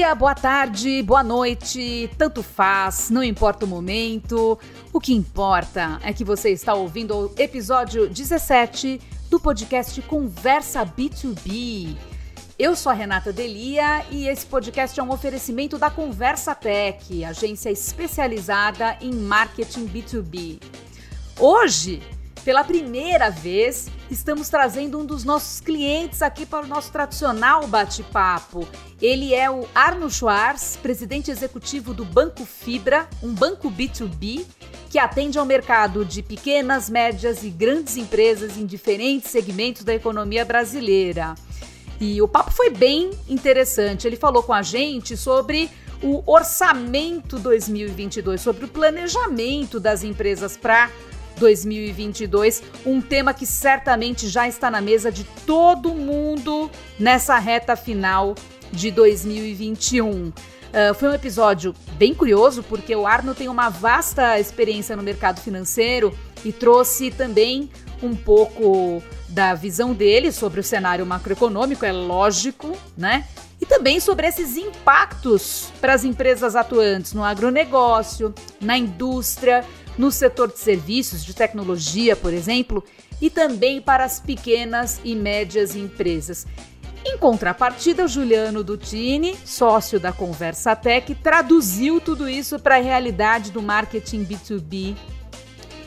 dia, boa tarde, boa noite, tanto faz, não importa o momento. O que importa é que você está ouvindo o episódio 17 do podcast Conversa B2B. Eu sou a Renata Delia e esse podcast é um oferecimento da Conversa Tech, agência especializada em marketing B2B. Hoje, pela primeira vez, estamos trazendo um dos nossos clientes aqui para o nosso tradicional bate-papo. Ele é o Arno Schwartz, presidente executivo do Banco Fibra, um banco B2B que atende ao mercado de pequenas, médias e grandes empresas em diferentes segmentos da economia brasileira. E o papo foi bem interessante. Ele falou com a gente sobre o orçamento 2022, sobre o planejamento das empresas para 2022, um tema que certamente já está na mesa de todo mundo nessa reta final de 2021. Uh, ah, foi um episódio bem curioso, porque o Arno tem uma vasta experiência no mercado financeiro e trouxe também um pouco da visão dele sobre o cenário macroeconômico, é lógico, né? E também sobre esses impactos para as empresas atuantes no agronegócio, na indústria no setor de serviços, de tecnologia, por exemplo, e também para as pequenas e médias empresas. Em contrapartida, o Juliano Dutini, sócio da Conversa Tech, traduziu tudo isso para a realidade do marketing B2B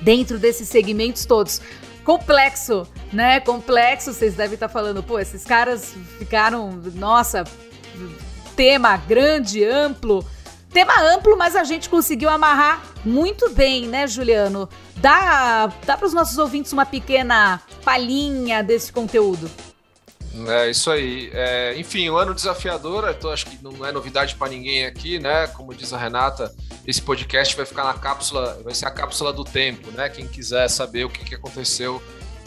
dentro desses segmentos todos. Complexo, né? Complexo, vocês devem estar falando, pô, esses caras ficaram, nossa, tema grande, amplo. Tema amplo, mas a gente conseguiu amarrar muito bem, né, Juliano? Dá, dá para os nossos ouvintes uma pequena palhinha desse conteúdo. É isso aí. É, enfim, um ano desafiador, então acho que não é novidade para ninguém aqui, né? Como diz a Renata, esse podcast vai ficar na cápsula, vai ser a cápsula do tempo, né? Quem quiser saber o que, que aconteceu,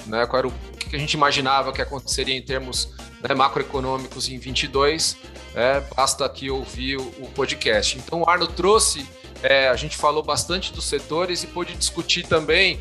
né? Qual era o, o que, que a gente imaginava que aconteceria em termos né, macroeconômicos em 22, é, basta aqui ouvir o, o, podcast. Então, o Arno trouxe, é, a gente falou bastante dos setores e pôde discutir também,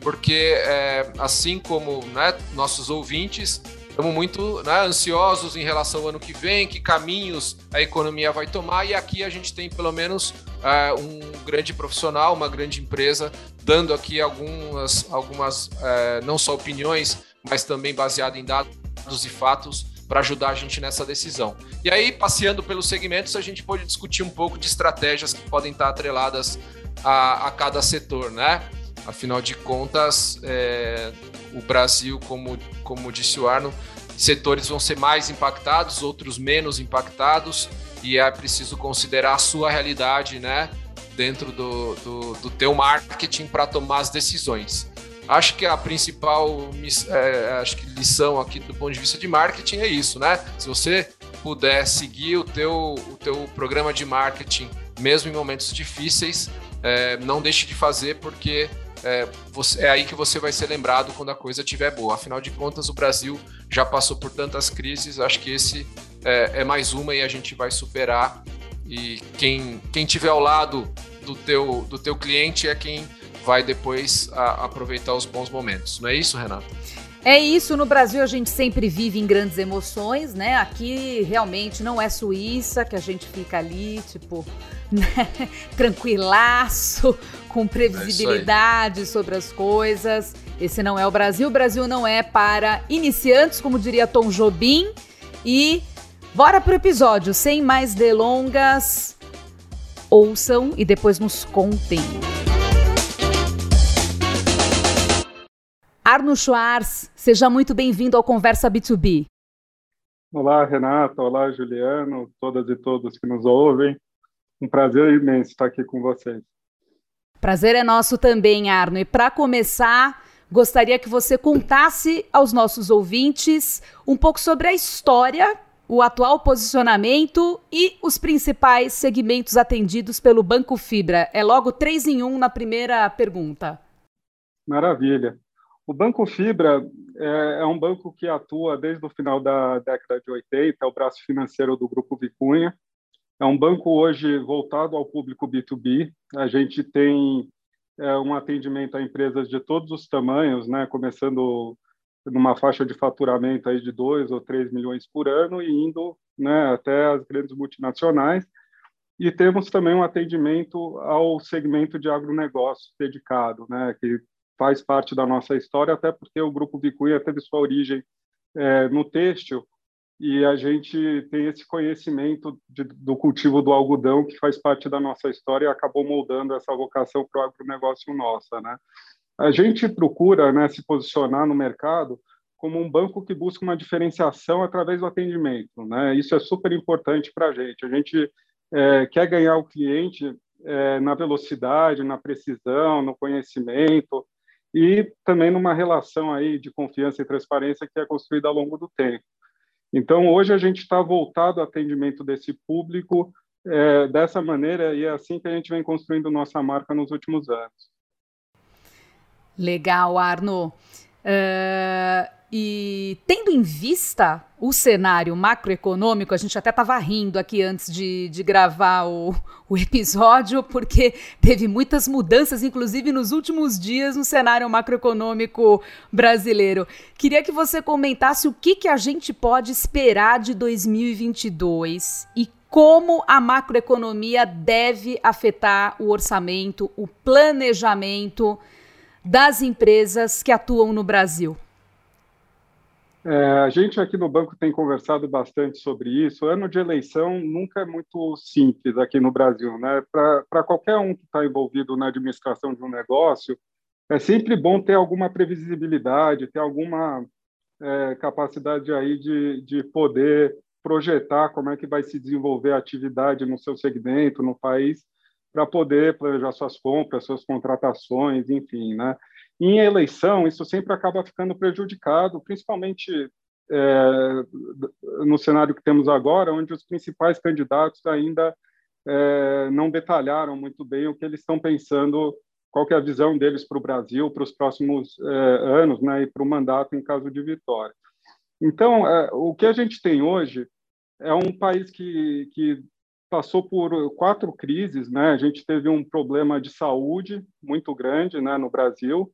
porque é, assim como né, nossos ouvintes, estamos muito né, ansiosos em relação ao ano que vem, que caminhos a economia vai tomar, e aqui a gente tem pelo menos é, um grande profissional, uma grande empresa, dando aqui algumas, algumas é, não só opiniões, mas também baseado em dados e fatos para ajudar a gente nessa decisão. E aí, passeando pelos segmentos, a gente pode discutir um pouco de estratégias que podem estar atreladas a, a cada setor, né? Afinal de contas, é, o Brasil, como, como disse o Arno, setores vão ser mais impactados, outros menos impactados, e é preciso considerar a sua realidade, né? Dentro do, do, do teu marketing para tomar as decisões. Acho que a principal é, acho que lição aqui do ponto de vista de marketing é isso, né? Se você puder seguir o teu, o teu programa de marketing, mesmo em momentos difíceis, é, não deixe de fazer, porque é, você, é, aí que você vai ser lembrado quando a coisa estiver boa. Afinal de contas, o Brasil já passou por tantas crises, acho que esse é, é mais uma e a gente vai superar. E quem, quem tiver ao lado do teu, do teu cliente é quem vai depois a, aproveitar os bons momentos. Não é isso, Renato? É isso, no Brasil a gente sempre vive em grandes emoções, né? Aqui realmente não é Suíça, que a gente fica ali, tipo, né? tranquilaço, com previsibilidade é sobre as coisas. Esse não é o Brasil. O Brasil não é para iniciantes, como diria Tom Jobim. E bora pro episódio, sem mais delongas. Ouçam e depois nos contem. Arno Schwartz, seja muito bem-vindo ao Conversa B2B. Olá, Renata. Olá, Juliano, todas e todos que nos ouvem. Um prazer imenso estar aqui com vocês. Prazer é nosso também, Arno. E para começar, gostaria que você contasse aos nossos ouvintes um pouco sobre a história, o atual posicionamento e os principais segmentos atendidos pelo Banco Fibra. É logo três em um na primeira pergunta. Maravilha. O Banco Fibra é, é, um banco que atua desde o final da década de 80, é o braço financeiro do Grupo Vicunha. É um banco hoje voltado ao público B2B. A gente tem é, um atendimento a empresas de todos os tamanhos, né, começando numa faixa de faturamento aí de 2 ou 3 milhões por ano e indo né, até as grandes multinacionais, e temos também um atendimento ao segmento de agronegócio dedicado, né, que faz parte da nossa história, até porque o Grupo Vicunha teve sua origem é, no têxtil, e a gente tem esse conhecimento de, do cultivo do algodão que faz parte da nossa história e acabou moldando essa vocação para o agronegócio nossa, né? A gente procura né, se posicionar no mercado como um banco que busca uma diferenciação através do atendimento, né? Isso é super importante para a gente. A gente é, quer ganhar o cliente é, na velocidade, na precisão, no conhecimento e também numa relação aí de confiança e transparência que é construída ao longo do tempo. Então, hoje a gente está voltado ao atendimento desse público é, dessa maneira e é assim que a gente vem construindo nossa marca nos últimos anos. Legal, Arno. Uh, e tendo em vista o cenário macroeconômico, a gente até estava rindo aqui antes de, de gravar o, o, episódio, porque teve muitas mudanças, inclusive nos últimos dias, no cenário macroeconômico brasileiro. Queria que você comentasse o que, que a gente pode esperar de 2022 e como a macroeconomia deve afetar o orçamento, o planejamento das empresas que atuam no Brasil. É, a gente aqui no banco tem conversado bastante sobre isso. Ano de eleição nunca é muito simples aqui no Brasil, né? Para qualquer um que está envolvido na administração de um negócio, é sempre bom ter alguma previsibilidade, ter alguma é, capacidade aí de, de poder projetar como é que vai se desenvolver a atividade no seu segmento, no país, para poder planejar suas compras, suas contratações, enfim, né? Em eleição, isso sempre acaba ficando prejudicado, principalmente é, no cenário que temos agora, onde os principais candidatos ainda é, não detalharam muito bem o que eles estão pensando, qual é a visão deles para o Brasil, para os próximos é, anos, né, e para o mandato em caso de vitória. Então, é, o que a gente tem hoje é um país que, que passou por quatro crises, né? A gente teve um problema de saúde muito grande, né, no Brasil.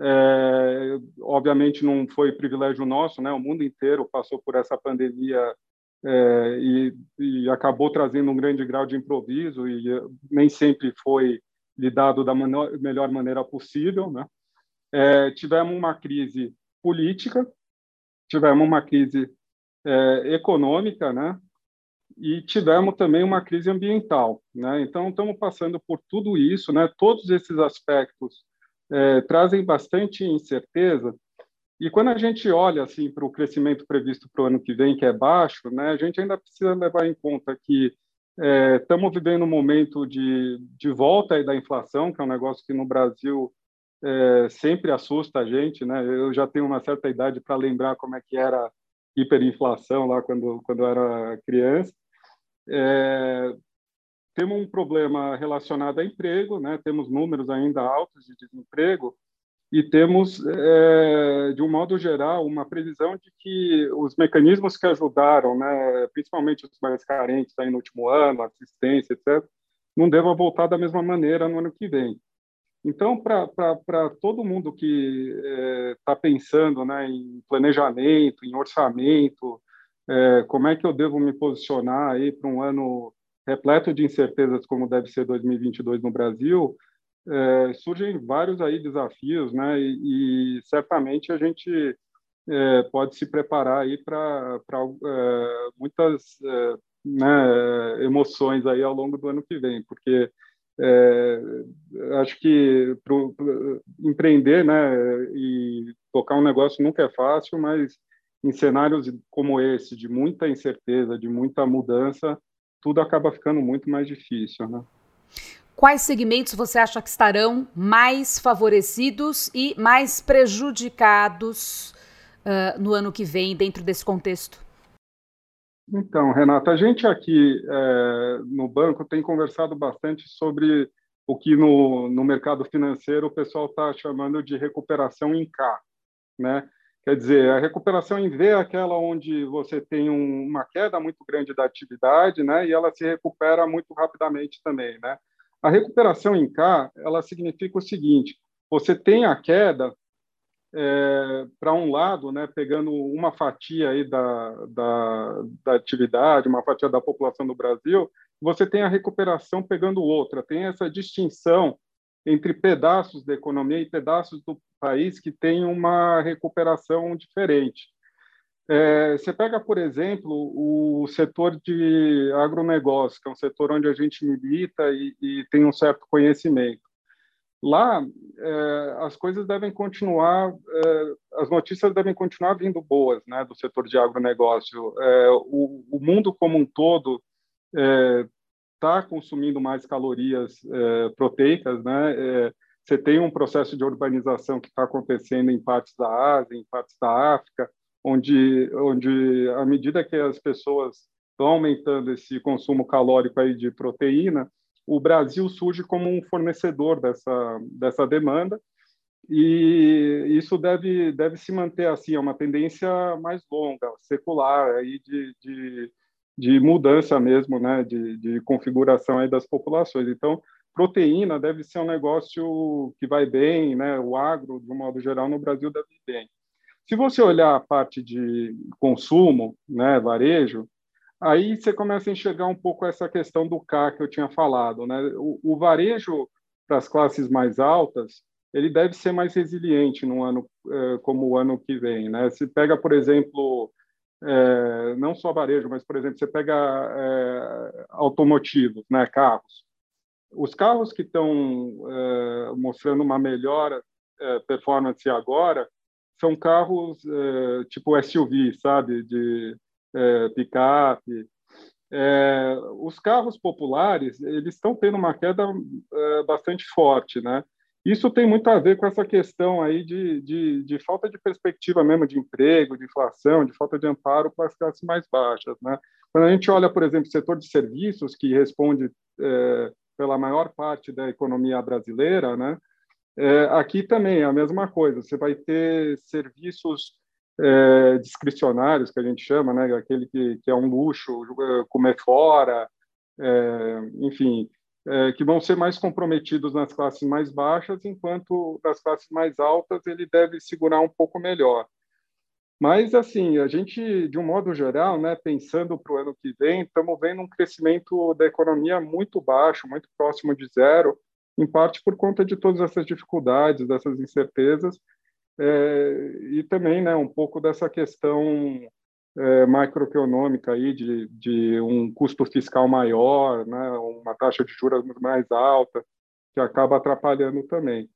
É, obviamente não foi privilégio nosso, né? O mundo inteiro passou por essa pandemia é, e, e, acabou trazendo um grande grau de improviso e nem sempre foi lidado da melhor maneira possível, né? É, tivemos uma crise política, tivemos uma crise é, econômica, né? E tivemos também uma crise ambiental, né? Então estamos passando por tudo isso, né? Todos esses aspectos é, trazem bastante incerteza. E quando a gente olha assim para o crescimento previsto para o ano que vem, que é baixo, né, a gente ainda precisa levar em conta que é, estamos vivendo um momento de, de volta da inflação, que é um negócio que no Brasil é, sempre assusta a gente. Né? Eu já tenho uma certa idade para lembrar como é que era hiperinflação lá quando, quando eu era criança. É, temos um problema relacionado a emprego, né? temos números ainda altos de desemprego, e temos, é, de um modo geral, uma previsão de que os mecanismos que ajudaram, né, principalmente os mais carentes aí no último ano, assistência, etc., não devam voltar da mesma maneira no ano que vem. Então, para todo mundo que está é, pensando né, em planejamento, em orçamento, é, como é que eu devo me posicionar aí para um ano repleto de incertezas como deve ser 2022 no Brasil, é, surgem vários aí desafios, né? E, e certamente a gente é, pode se preparar aí para é, muitas é, né, emoções aí ao longo do ano que vem, porque é, acho que pro, pro, empreender, né, e tocar um negócio nunca é fácil, mas em cenários como esse, de muita incerteza, de muita mudança, tudo acaba ficando muito mais difícil, né? Quais segmentos você acha que estarão mais favorecidos e mais prejudicados uh, no ano que vem dentro desse contexto? Então, Renata, a gente aqui é, no banco tem conversado bastante sobre o que no, no mercado financeiro o pessoal está chamando de recuperação em K, né? Quer dizer, a recuperação em V é aquela onde você tem um, uma queda muito grande da atividade, né, e ela se recupera muito rapidamente também, né? A recuperação em K, ela significa o seguinte: você tem a queda, é, para um lado, né, pegando uma fatia aí da, da, da, atividade, uma fatia da população do Brasil, você tem a recuperação pegando outra, tem essa distinção entre pedaços da economia e pedaços do país que tem uma recuperação diferente. É, você pega, por exemplo, o setor de agronegócio, que é um setor onde a gente milita e, e tem um certo conhecimento. Lá, é, as coisas devem continuar, é, as notícias devem continuar vindo boas, né, do setor de agronegócio. É, o, o, mundo como um todo está consumindo mais calorias é, proteicas, né? É, você tem um processo de urbanização que está acontecendo em partes da Ásia, em partes da África, onde, onde à medida que as pessoas estão aumentando esse consumo calórico aí de proteína, o Brasil surge como um fornecedor dessa, dessa demanda e isso deve, deve se manter assim, é uma tendência mais longa, secular, aí de, de, de mudança mesmo, né, de, de configuração aí das populações. Então, proteína deve ser um negócio que vai bem, né, o agro, de um modo geral, no Brasil deve ir bem. Se você olhar a parte de consumo, né, varejo, Aí você começa a enxergar um pouco essa questão do K que eu tinha falado. Né? O, o varejo para as classes mais altas, ele deve ser mais resiliente no ano eh, como o ano que vem. Né? Se pega, por exemplo, eh, não só varejo, mas, por exemplo, você pega eh, automotivos, né? carros. Os carros que estão mostrando uma melhor performance agora são carros tipo SUV, sabe? De é, picape. É, os carros populares eles estão tendo uma queda é, bastante forte, né? Isso tem muito a ver com essa questão aí de, de, de, falta de perspectiva mesmo de emprego, de inflação, de falta de amparo para as classes mais baixas, né? Quando a gente olha, por exemplo, o setor de serviços, que responde é, pela maior parte da economia brasileira, né? É, aqui também é a mesma coisa. Você vai ter serviços é, discricionários, que a gente chama, né? aquele que, que é um luxo, comer fora, é, enfim, é, que vão ser mais comprometidos nas classes mais baixas, enquanto nas classes mais altas ele deve segurar um pouco melhor. Mas, assim, a gente, de um modo geral, né, pensando para o ano que vem, estamos vendo um crescimento da economia muito baixo, muito próximo de zero, em parte por conta de todas essas dificuldades, dessas incertezas, é, e também né, um pouco dessa questão é, macroeconômica aí de, de um custo fiscal maior, né, uma taxa de juros mais alta, que acaba atrapalhando também.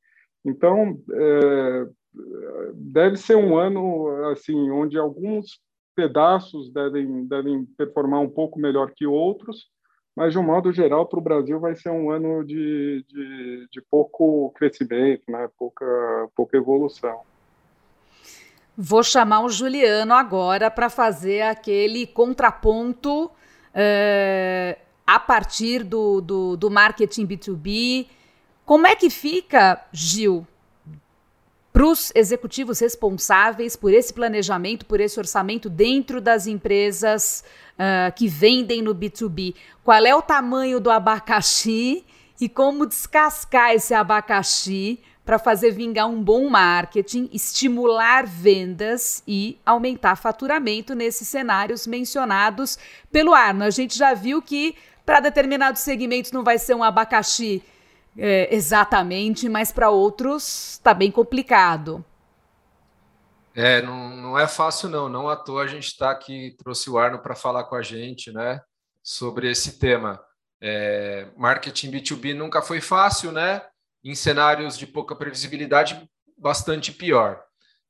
Então, é, deve ser um ano assim onde alguns pedaços devem, devem performar um pouco melhor que outros, mas de um modo geral para o Brasil vai ser um ano de, de, de pouco crescimento, né? pouca, pouca evolução. Vou chamar o Juliano agora para fazer aquele contraponto é, a partir do, do, do marketing B2B. Como é que fica, Gil, para os executivos responsáveis por esse planejamento, por esse orçamento dentro das empresas uh, que vendem no B2B. Qual é o tamanho do abacaxi e como descascar esse abacaxi para fazer vingar um bom marketing, estimular vendas e aumentar faturamento nesses cenários mencionados pelo Arno. A gente já viu que para determinados segmentos não vai ser um abacaxi é, exatamente, mas para outros está bem complicado. É, não, não é fácil não, não à toa a gente está aqui, trouxe o Arno para falar com a gente, né, sobre esse tema. É, marketing B2B nunca foi fácil, né, em cenários de pouca previsibilidade, bastante pior.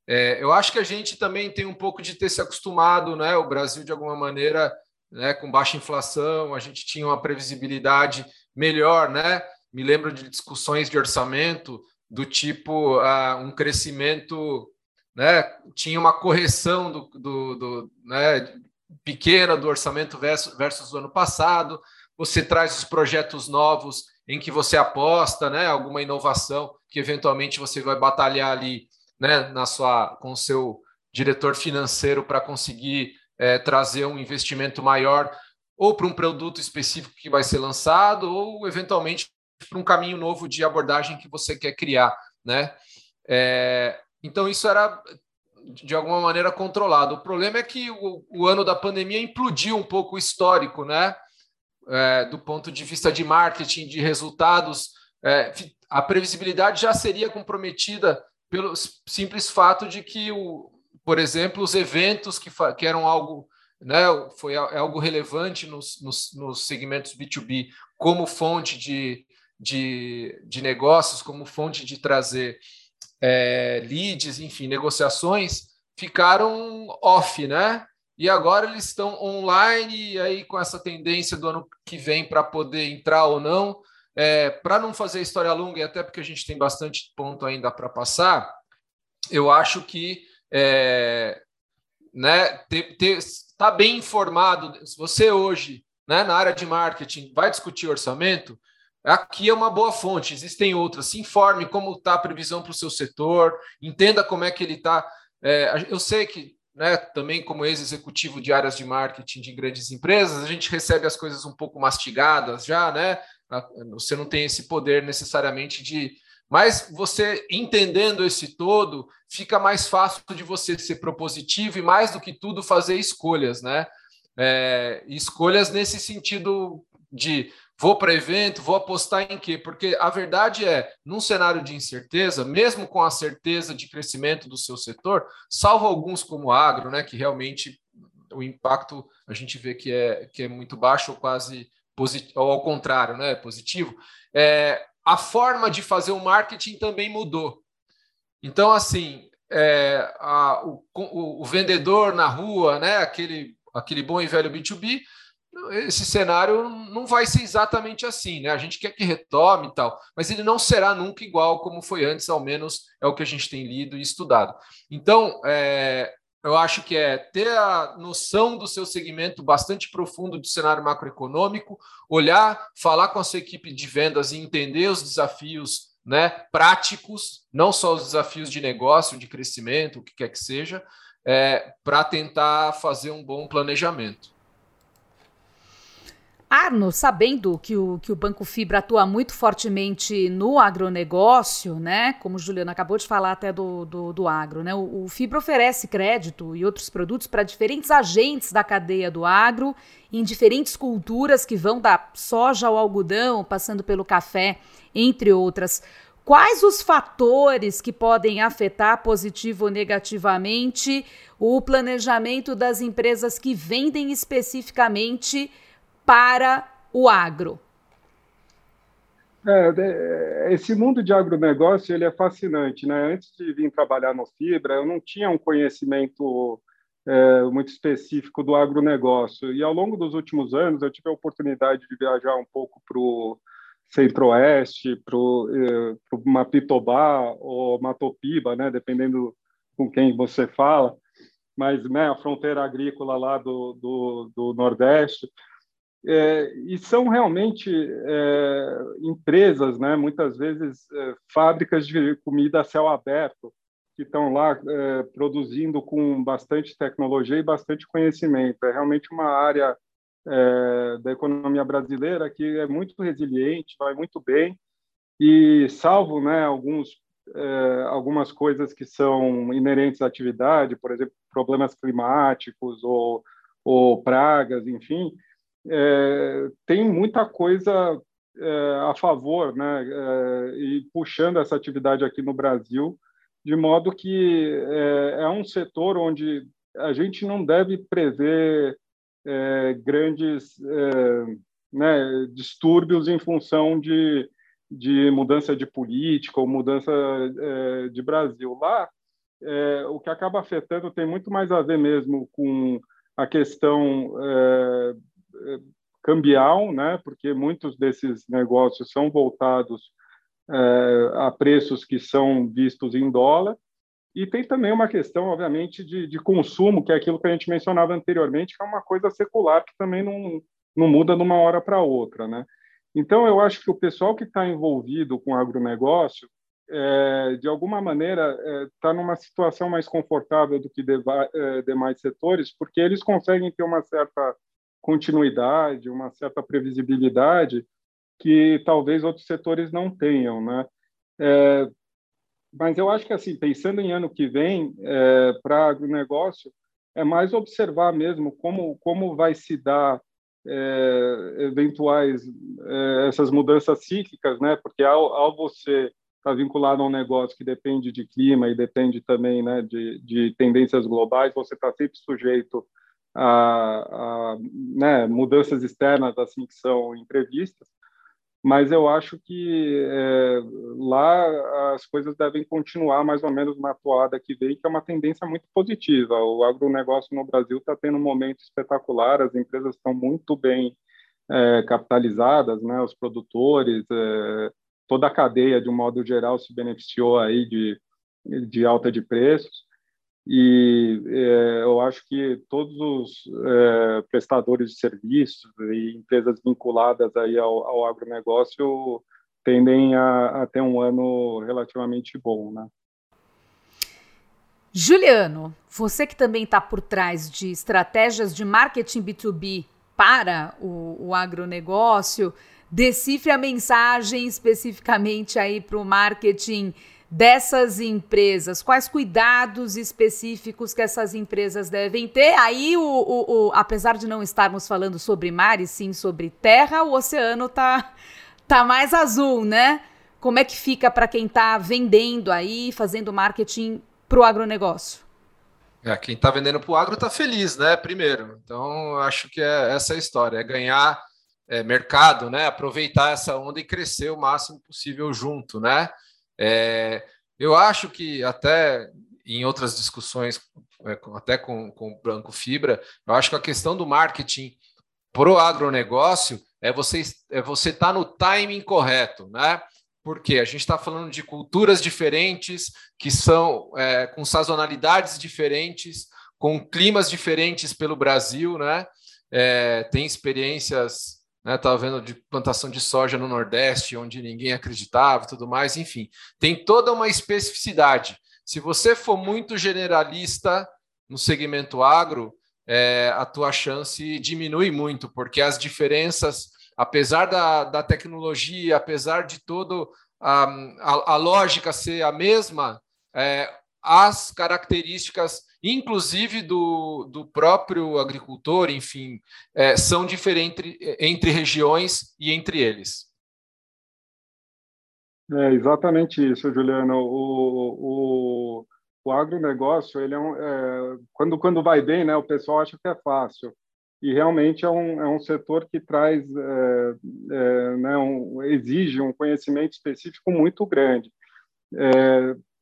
É, eu acho que a gente também tem um pouco de ter se acostumado, né, o Brasil de alguma maneira, né, com baixa inflação, a gente tinha uma previsibilidade melhor, né, me lembro de discussões de orçamento do tipo uh, um crescimento, né, tinha uma correção do, do, do né, pequena do orçamento versus, versus o ano passado. Você traz os projetos novos em que você aposta, né, alguma inovação que eventualmente você vai batalhar ali, né, na sua com o seu diretor financeiro para conseguir é, trazer um investimento maior ou para um produto específico que vai ser lançado ou eventualmente para um caminho novo de abordagem que você quer criar, né? É, então isso era de alguma maneira controlado. O problema é que o, o ano da pandemia implodiu um pouco o histórico, né? É, do ponto de vista de marketing, de resultados, é, a previsibilidade já seria comprometida pelo simples fato de que, o, por exemplo, os eventos que, que eram algo, né, foi é algo relevante nos, nos, nos segmentos B2B como fonte de, de, de negócios, como fonte de trazer é, leads, enfim, negociações, ficaram off, né? E agora eles estão online, aí com essa tendência do ano que vem para poder entrar ou não. É, para não fazer história longa, e até porque a gente tem bastante ponto ainda para passar, eu acho que é, né, ter, ter, tá bem informado. Se você hoje, né, na área de marketing, vai discutir orçamento, Aqui é uma boa fonte, existem outras. Se informe como está a previsão para o seu setor, entenda como é que ele está. É, eu sei que, né, também como ex-executivo de áreas de marketing de grandes empresas, a gente recebe as coisas um pouco mastigadas já, né? Você não tem esse poder necessariamente de. Mas você entendendo esse todo, fica mais fácil de você ser propositivo e, mais do que tudo, fazer escolhas, né? É, escolhas nesse sentido de Vou para evento, vou apostar em quê? Porque a verdade é, num cenário de incerteza, mesmo com a certeza de crescimento do seu setor, salvo alguns como agro, né, que realmente o impacto a gente vê que é, que é muito baixo ou quase positivo, ou ao contrário, né, positivo, é, a forma de fazer o marketing também mudou. Então, assim, é, a, o, o, o vendedor na rua, né, aquele, aquele bom e velho B2B, esse cenário não vai ser exatamente assim, né? A gente quer que retome e tal, mas ele não será nunca igual como foi antes, ao menos é o que a gente tem lido e estudado. Então, é, eu acho que é ter a noção do seu segmento bastante profundo do cenário macroeconômico, olhar, falar com a sua equipe de vendas e entender os desafios né, práticos, não só os desafios de negócio, de crescimento, o que quer que seja, é, para tentar fazer um bom planejamento. Arno, sabendo que o, que o Banco Fibra atua muito fortemente no agronegócio, né? Como o Juliano acabou de falar até do, do, do agro, né? O, o Fibra oferece crédito e outros produtos para diferentes agentes da cadeia do agro, em diferentes culturas que vão da soja ao algodão, passando pelo café, entre outras. Quais os fatores que podem afetar positivo ou negativamente o planejamento das empresas que vendem especificamente? Para o agro? É, esse mundo de agronegócio ele é fascinante. Né? Antes de vir trabalhar no Fibra, eu não tinha um conhecimento é, muito específico do agronegócio. E ao longo dos últimos anos, eu tive a oportunidade de viajar um pouco para o Centro-Oeste, para o é, Mapitobá ou Matopiba, né? dependendo com quem você fala, mas né, a fronteira agrícola lá do, do, do Nordeste. É, e são realmente é, empresas, né, muitas vezes é, fábricas de comida a céu aberto, que estão lá é, produzindo com bastante tecnologia e bastante conhecimento. É realmente uma área é, da economia brasileira que é muito resiliente, vai muito bem, e salvo né, alguns, é, algumas coisas que são inerentes à atividade, por exemplo, problemas climáticos ou, ou pragas, enfim, é, tem muita coisa é, a favor, né, é, e puxando essa atividade aqui no Brasil, de modo que é, é um setor onde a gente não deve prever é, grandes é, né, distúrbios em função de, de mudança de política ou mudança de Brasil. Lá, o que acaba afetando tem muito mais a ver mesmo com a questão cambial, né? Porque muitos desses negócios são voltados é, a preços que são vistos em dólar. E tem também uma questão, obviamente, de, de, consumo, que é aquilo que a gente mencionava anteriormente, que é uma coisa secular que também não, não muda de uma hora para outra, né? Então, eu acho que o pessoal que está envolvido com agronegócio, é, de alguma maneira, está é, numa situação mais confortável do que deva, demais setores, porque eles conseguem ter uma certa continuidade, uma certa previsibilidade que talvez outros setores não tenham, né? É, Mas eu acho que, assim, pensando em ano que vem, é, para agronegócio, é mais observar mesmo como, como vai se dar é, eventuais é, essas mudanças cíclicas, né? Porque ao, ao você estar tá vinculado a um negócio que depende de clima e depende também, né, de, de tendências globais, você está sempre sujeito a, a né, mudanças externas assim que são imprevistas mas eu acho que é, lá as coisas devem continuar mais ou menos na toada que vem, que é uma tendência muito positiva. O agronegócio no Brasil está tendo um momento espetacular, as empresas estão muito bem é, capitalizadas, né? os produtores, é, toda a cadeia, de um modo geral, se beneficiou aí de, de alta de preços e é, eu acho que todos os é, prestadores de serviços e empresas vinculadas aí ao, ao agronegócio tendem a, a, ter um ano relativamente bom, né? Juliano, você que também está por trás de estratégias de marketing B2B para o, o agronegócio, decifre a mensagem especificamente aí para o marketing dessas empresas? Quais cuidados específicos que essas empresas devem ter? Aí, o, o, o apesar de não estarmos falando sobre mar e sim sobre terra, o oceano tá, tá mais azul, né? Como é que fica para quem está vendendo aí, fazendo marketing para o agronegócio? É, quem está vendendo para o agro está feliz, né? Primeiro. Então, acho que é essa a história, é ganhar é, mercado, né? Aproveitar essa onda e crescer o máximo possível junto, né? É, eu acho que até em outras discussões, é, até com, com o Branco Fibra, eu acho que a questão do marketing para o agronegócio é você é você estar tá no timing correto, né? Porque a gente está falando de culturas diferentes, que são é, com sazonalidades diferentes, com climas diferentes pelo Brasil, né? É, tem experiências Estava né? vendo de plantação de soja no Nordeste, onde ninguém acreditava e tudo mais, enfim. Tem toda uma especificidade. Se você for muito generalista no segmento agro, é, a tua chance diminui muito, porque as diferenças, apesar da, da tecnologia, apesar de todo a, a, a lógica ser a mesma, é, as características inclusive do, do próprio agricultor, enfim, é, são diferentes entre regiões e entre eles. É exatamente isso, Juliano. O, o, o agronegócio, ele é, um, é, quando, quando vai bem, né, o pessoal acha que é fácil. E realmente é um, é um setor que traz, é, é, né, um, exige um conhecimento específico muito grande.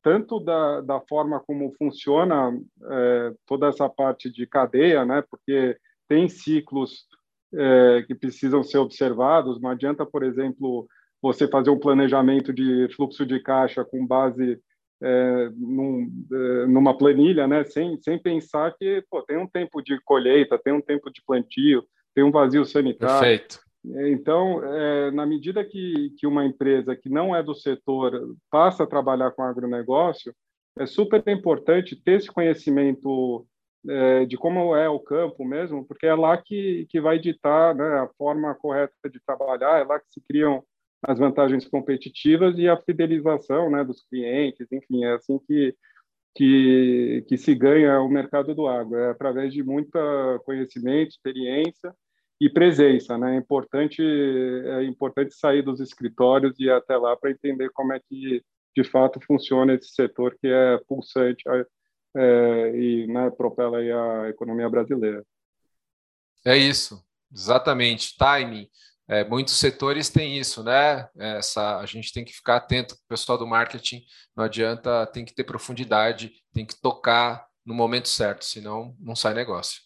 Tanto da, da forma como funciona é, toda essa parte de cadeia, né? Porque tem ciclos é, que precisam ser observados. Não adianta, por exemplo, você fazer um planejamento de fluxo de caixa com base é, num, é, numa planilha, né? Sem, sem pensar que pô, tem um tempo de colheita, tem um tempo de plantio, tem um vazio sanitário. Perfeito. Então, é, na medida que, que uma empresa que não é do setor passa a trabalhar com agronegócio, é super importante ter esse conhecimento é, de como é o campo mesmo, porque é lá que, que vai ditar né, a forma correta de trabalhar, é lá que se criam as vantagens competitivas e a fidelização né, dos clientes, enfim, é assim que, que, que se ganha o mercado do agro, é através de muito conhecimento, experiência e presença, né? É importante é importante sair dos escritórios e ir até lá para entender como é que de fato funciona esse setor que é pulsante é, e né, propela a economia brasileira. É isso, exatamente. Timing. É, muitos setores têm isso, né? Essa, a gente tem que ficar atento, o pessoal do marketing não adianta, tem que ter profundidade, tem que tocar no momento certo, senão não sai negócio.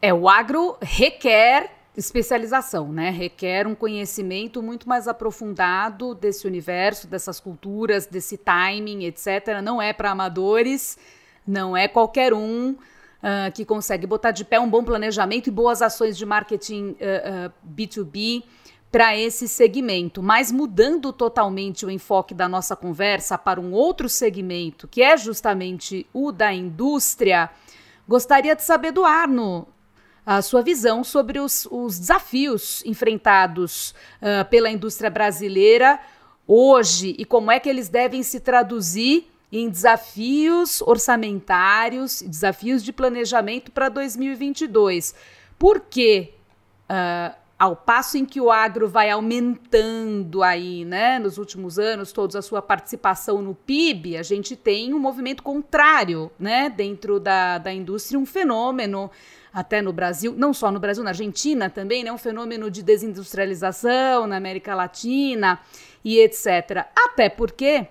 É, o agro requer especialização, né? Requer um conhecimento muito mais aprofundado desse universo, dessas culturas, desse timing, etc. Não é para amadores, não é qualquer um uh, que consegue botar de pé um bom planejamento e boas ações de marketing uh, uh, B2B para esse segmento. Mas mudando totalmente o enfoque da nossa conversa para um outro segmento, que é justamente o da indústria, gostaria de saber do Arno a sua visão sobre os, os desafios enfrentados uh, pela indústria brasileira hoje e como é que eles devem se traduzir em desafios orçamentários, desafios de planejamento para 2022. Por quê? Uh, ao passo em que o agro vai aumentando aí, né, nos últimos anos, toda a sua participação no PIB, a gente tem um movimento contrário, né, dentro da, da indústria, um fenômeno até no Brasil, não só no Brasil, na Argentina também, né, um fenômeno de desindustrialização na América Latina e etc. Até porque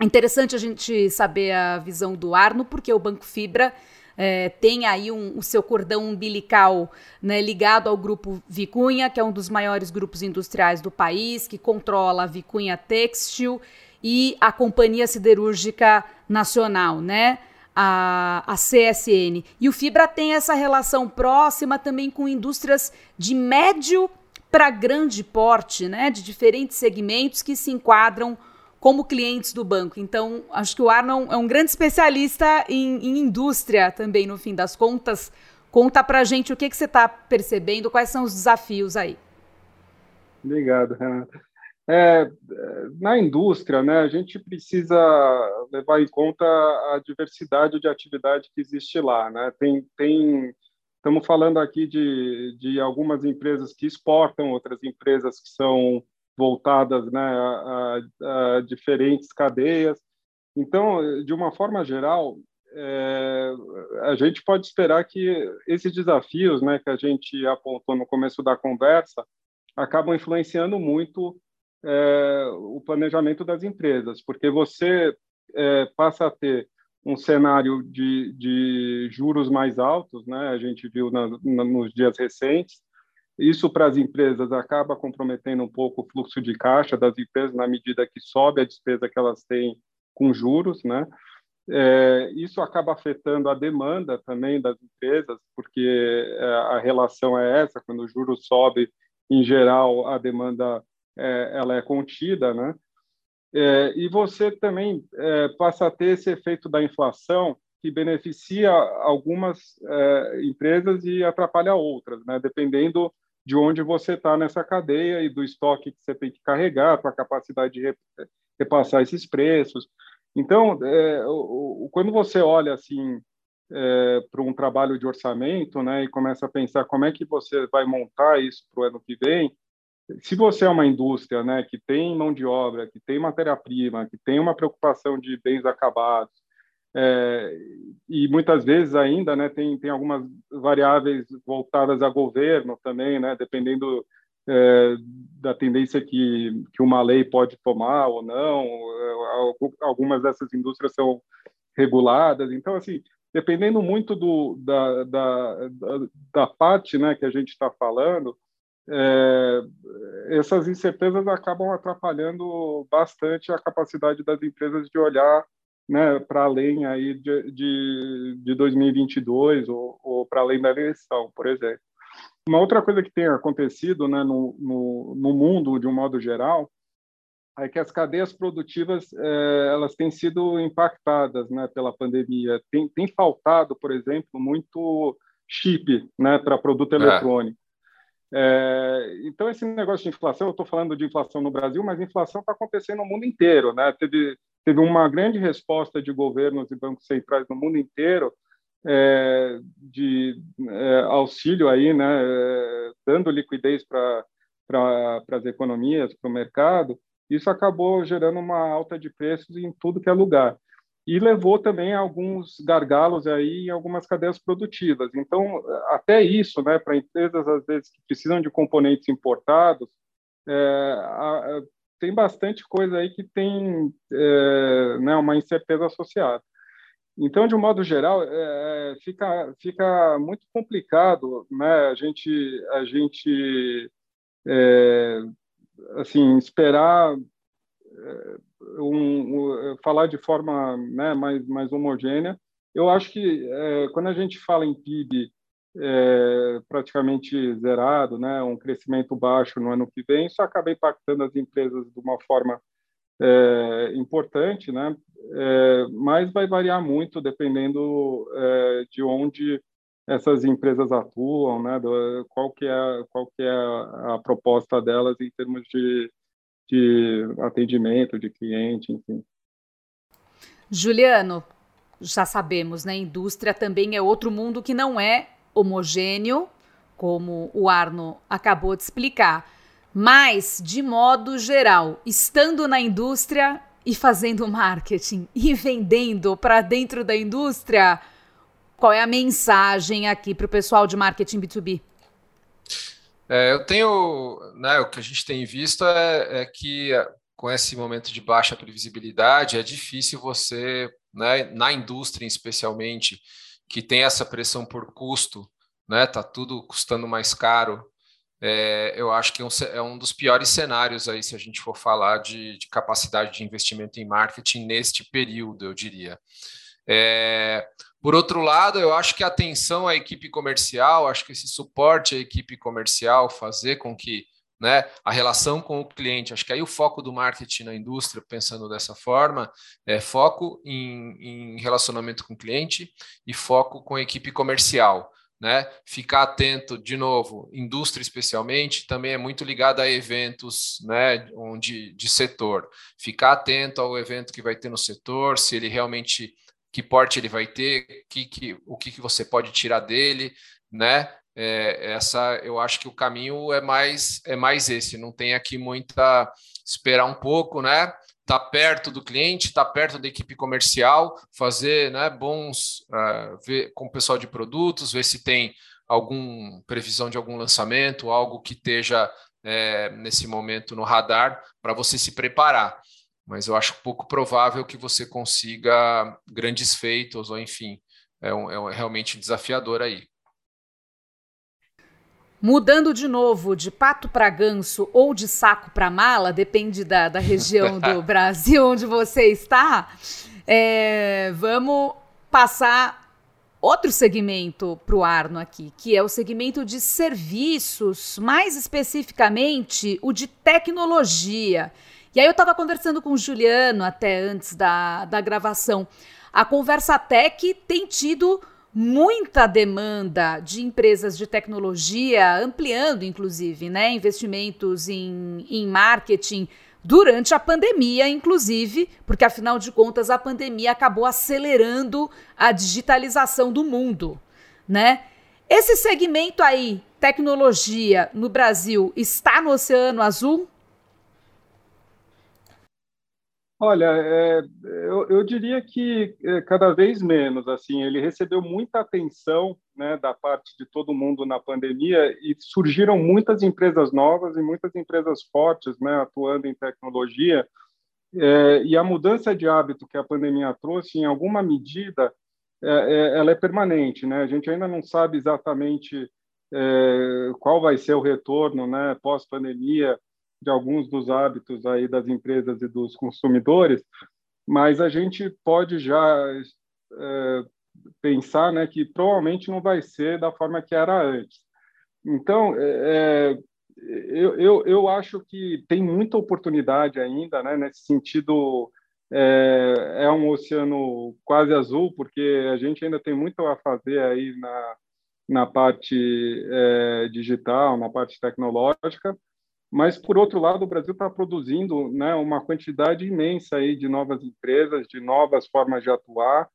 é interessante a gente saber a visão do Arno, porque o Banco Fibra é, tem aí um, o seu cordão umbilical né, ligado ao grupo Vicunha, que é um dos maiores grupos industriais do país, que controla a Vicunha Textil e a Companhia Siderúrgica Nacional, né? A, a CSN. E o Fibra tem essa relação próxima também com indústrias de médio para grande porte, né? De diferentes segmentos que se enquadram como clientes do banco. Então, acho que o Arnon é um grande especialista em, em indústria também, no fim das contas. Conta para gente o que, que você está percebendo, quais são os desafios aí. Obrigado, Renata. É, na indústria, né, a gente precisa levar em conta a diversidade de atividade que existe lá. Né? Tem, tem, estamos falando aqui de, de algumas empresas que exportam, outras empresas que são voltadas né, a, a, a diferentes cadeias. Então, de uma forma geral, é, a gente pode esperar que esses desafios né, que a gente apontou no começo da conversa acabam influenciando muito é, o planejamento das empresas, porque você é, passa a ter um cenário de, de juros mais altos, né? a gente viu na, na, nos dias recentes, isso para as empresas acaba comprometendo um pouco o fluxo de caixa das empresas na medida que sobe a despesa que elas têm com juros, né? É, isso acaba afetando a demanda também das empresas, porque é, a relação é essa: quando o juro sobe, em geral a demanda é, ela é contida, né? É, e você também é, passa a ter esse efeito da inflação que beneficia algumas é, empresas e atrapalha outras, né? Dependendo de onde você está nessa cadeia e do estoque que você tem que carregar, a capacidade de repassar esses preços. Então, é, quando você olha assim é, para um trabalho de orçamento, né, e começa a pensar como é que você vai montar isso para o ano que vem, se você é uma indústria, né, que tem mão de obra, que tem matéria-prima, que tem uma preocupação de bens acabados, é, e muitas vezes ainda né, tem, tem algumas variáveis voltadas a governo também, né, dependendo é, da tendência que, que uma lei pode tomar ou não. É, algumas dessas indústrias são reguladas. Então, assim, dependendo muito do, da, da, da, da parte né, que a gente está falando, é, essas incertezas acabam atrapalhando bastante a capacidade das empresas de olhar né, para além aí de, de, de 2022 ou, ou para além da eleição, por exemplo. Uma outra coisa que tem acontecido né, no, no, no mundo, de um modo geral, é que as cadeias produtivas é, elas têm sido impactadas né, pela pandemia. Tem, tem faltado, por exemplo, muito chip né, para produto é. eletrônico. É, então, esse negócio de inflação, eu estou falando de inflação no Brasil, mas inflação está acontecendo no mundo inteiro. Né? Teve, teve uma grande resposta de governos e bancos centrais no mundo inteiro é, de é, auxílio aí, né, é, dando liquidez para pra, as economias, para o mercado. Isso acabou gerando uma alta de preços em tudo que é lugar e levou também a alguns gargalos aí em algumas cadeias produtivas. Então, até isso, né, para empresas às vezes que precisam de componentes importados, é, a, tem bastante coisa aí que tem é, né, uma incerteza associada. Então, de um modo geral, é, fica, fica muito complicado né, a gente, a gente é, assim, esperar é, um, um, falar de forma né, mais, mais homogênea. Eu acho que é, quando a gente fala em PIB é, praticamente zerado, né, um crescimento baixo no ano que vem, isso acaba impactando as empresas de uma forma é, importante, né, é, mas vai variar muito dependendo é, de onde essas empresas atuam, né, do, qual que é qual que é a, a proposta delas em termos de de atendimento de cliente, enfim. Juliano, já sabemos, né? Indústria também é outro mundo que não é homogêneo, como o Arno acabou de explicar. Mas, de modo geral, estando na indústria e fazendo marketing e vendendo para dentro da indústria, qual é a mensagem aqui para o pessoal de marketing B2B? É, eu tenho, né, o que a gente tem visto é, é, que com esse momento de baixa previsibilidade é difícil você, né, na indústria especialmente, que tem essa pressão por custo, né, tá tudo custando mais caro. É, eu acho que é um, é um, dos piores cenários aí se a gente for falar de, de capacidade de investimento em marketing neste período, eu diria. É, por outro lado, eu acho que a atenção à equipe comercial, acho que esse suporte à equipe comercial, fazer com que né, a relação com o cliente, acho que aí o foco do marketing na indústria, pensando dessa forma, é foco em, em relacionamento com o cliente e foco com a equipe comercial. Né? Ficar atento, de novo, indústria especialmente, também é muito ligada a eventos né, onde, de setor. Ficar atento ao evento que vai ter no setor, se ele realmente que porte ele vai ter, que, que, o que, que você pode tirar dele, né? É, essa, eu acho que o caminho é mais é mais esse. Não tem aqui muita esperar um pouco, né? Tá perto do cliente, tá perto da equipe comercial, fazer, né? Bons uh, ver com o pessoal de produtos, ver se tem algum previsão de algum lançamento, algo que esteja é, nesse momento no radar para você se preparar mas eu acho pouco provável que você consiga grandes feitos, ou enfim, é, um, é um, realmente desafiador aí. Mudando de novo de pato para ganso ou de saco para mala, depende da, da região do Brasil onde você está, é, vamos passar outro segmento para o Arno aqui, que é o segmento de serviços, mais especificamente o de tecnologia. E aí eu estava conversando com o Juliano até antes da, da gravação. A Conversa Tech tem tido muita demanda de empresas de tecnologia, ampliando, inclusive, né, investimentos em, em marketing durante a pandemia, inclusive, porque afinal de contas a pandemia acabou acelerando a digitalização do mundo, né? Esse segmento aí, tecnologia, no Brasil, está no Oceano Azul? Olha, é, eu, eu, diria que é, cada vez menos. Assim, ele recebeu muita atenção né, da parte de todo mundo na pandemia e surgiram muitas empresas novas e muitas empresas fortes, né, atuando em tecnologia. É, e a mudança de hábito que a pandemia trouxe, em alguma medida, é, é ela é permanente. Né? A gente ainda não sabe exatamente é, qual vai ser o retorno, né, pós-pandemia de alguns dos hábitos aí das empresas e dos consumidores, mas a gente pode já é, pensar né, que provavelmente não vai ser da forma que era antes. Então, é, é, eu, eu, eu acho que tem muita oportunidade ainda, né, nesse sentido, é, é um oceano quase azul, porque a gente ainda tem muito a fazer aí na, na parte é, digital, na parte tecnológica, mas, por outro lado, o Brasil está produzindo né, uma quantidade imensa aí de novas empresas, de novas formas de atuar,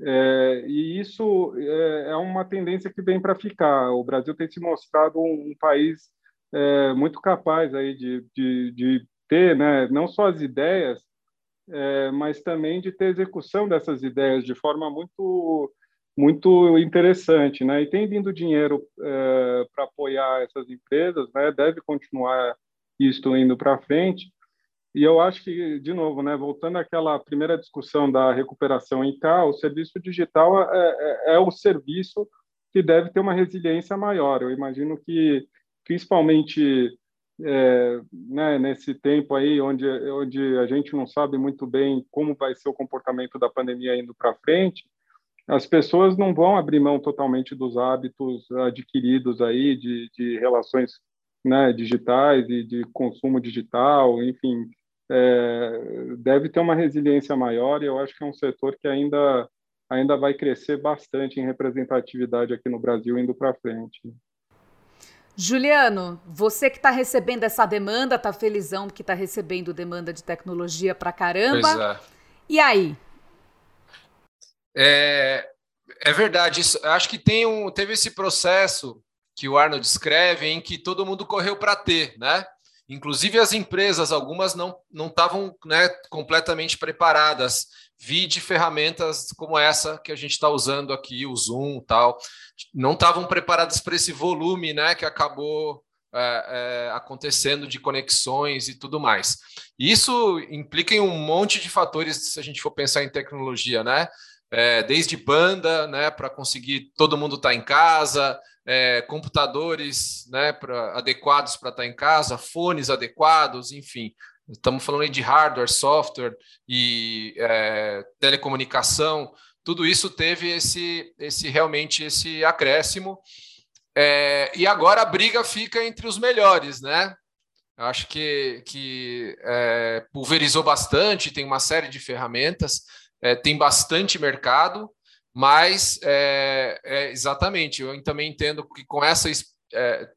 é, e isso é, é, uma tendência que vem para ficar. O Brasil tem se mostrado um, um país é, muito capaz aí de, de, de, ter né, não só as ideias, é, mas também de ter execução dessas ideias de forma muito muito interessante, né? E tem vindo dinheiro é, para apoiar essas empresas, né? Deve continuar isto indo para frente. E eu acho que, de novo, né, voltando àquela primeira discussão da recuperação em cá, o serviço digital é, é, é o serviço que deve ter uma resiliência maior. Eu imagino que, principalmente é, né, nesse tempo aí, onde, onde a gente não sabe muito bem como vai ser o comportamento da pandemia indo para frente, as pessoas não vão abrir mão totalmente dos hábitos adquiridos aí de, de relações né, digitais e de consumo digital, enfim, é, deve ter uma resiliência maior e eu acho que é um setor que ainda ainda vai crescer bastante em representatividade aqui no Brasil indo para frente. Juliano, você que está recebendo essa demanda, está felizão que está recebendo demanda de tecnologia para caramba. Pois é. E aí? É, é verdade. Isso, acho que tem um, teve esse processo que o Arnold descreve em que todo mundo correu para ter, né? Inclusive as empresas, algumas não não estavam né, completamente preparadas. Vi de ferramentas como essa que a gente está usando aqui, o Zoom, tal, não estavam preparadas para esse volume, né, que acabou é, é, acontecendo de conexões e tudo mais. Isso implica em um monte de fatores se a gente for pensar em tecnologia, né? É, desde banda, né, para conseguir todo mundo estar tá em casa, é, computadores né, pra, adequados para estar tá em casa, fones adequados, enfim. Estamos falando de hardware, software e é, telecomunicação. Tudo isso teve esse, esse realmente esse acréscimo. É, e agora a briga fica entre os melhores, né? Acho que, que é, pulverizou bastante, tem uma série de ferramentas, é, tem bastante mercado, mas, é, é, exatamente, eu também entendo que com essa, é,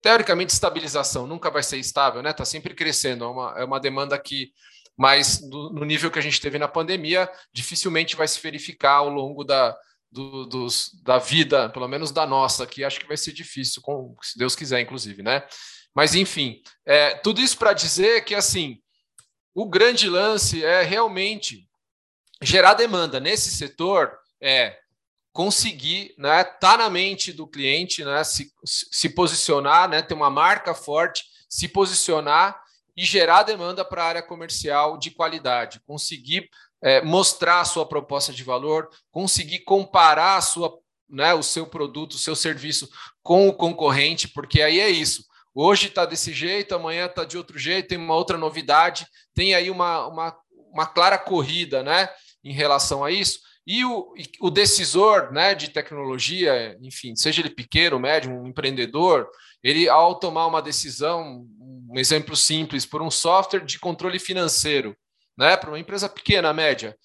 teoricamente, estabilização nunca vai ser estável, né? Está sempre crescendo, é uma, é uma demanda que, mas no, no, nível que a gente teve na pandemia, dificilmente vai se verificar ao longo da, do, dos, da vida, pelo menos da nossa, que acho que vai ser difícil, com, se Deus quiser, inclusive, né? Mas, enfim, é, tudo isso para dizer que, assim, o grande lance é realmente gerar demanda nesse setor é conseguir né, tá na mente do cliente, né, se, se posicionar, né, ter uma marca forte, se posicionar e gerar demanda para a área comercial de qualidade, conseguir é, mostrar a sua proposta de valor, conseguir comparar a sua, né, o seu produto, o seu serviço com o concorrente, porque aí é isso. Hoje está desse jeito, amanhã está de outro jeito, tem uma outra novidade, tem aí uma, uma, uma clara corrida né, em relação a isso. E o, o decisor né, de tecnologia, enfim, seja ele pequeno, médio, um empreendedor, ele, ao tomar uma decisão, um exemplo simples, por um software de controle financeiro, né, para uma empresa pequena, média,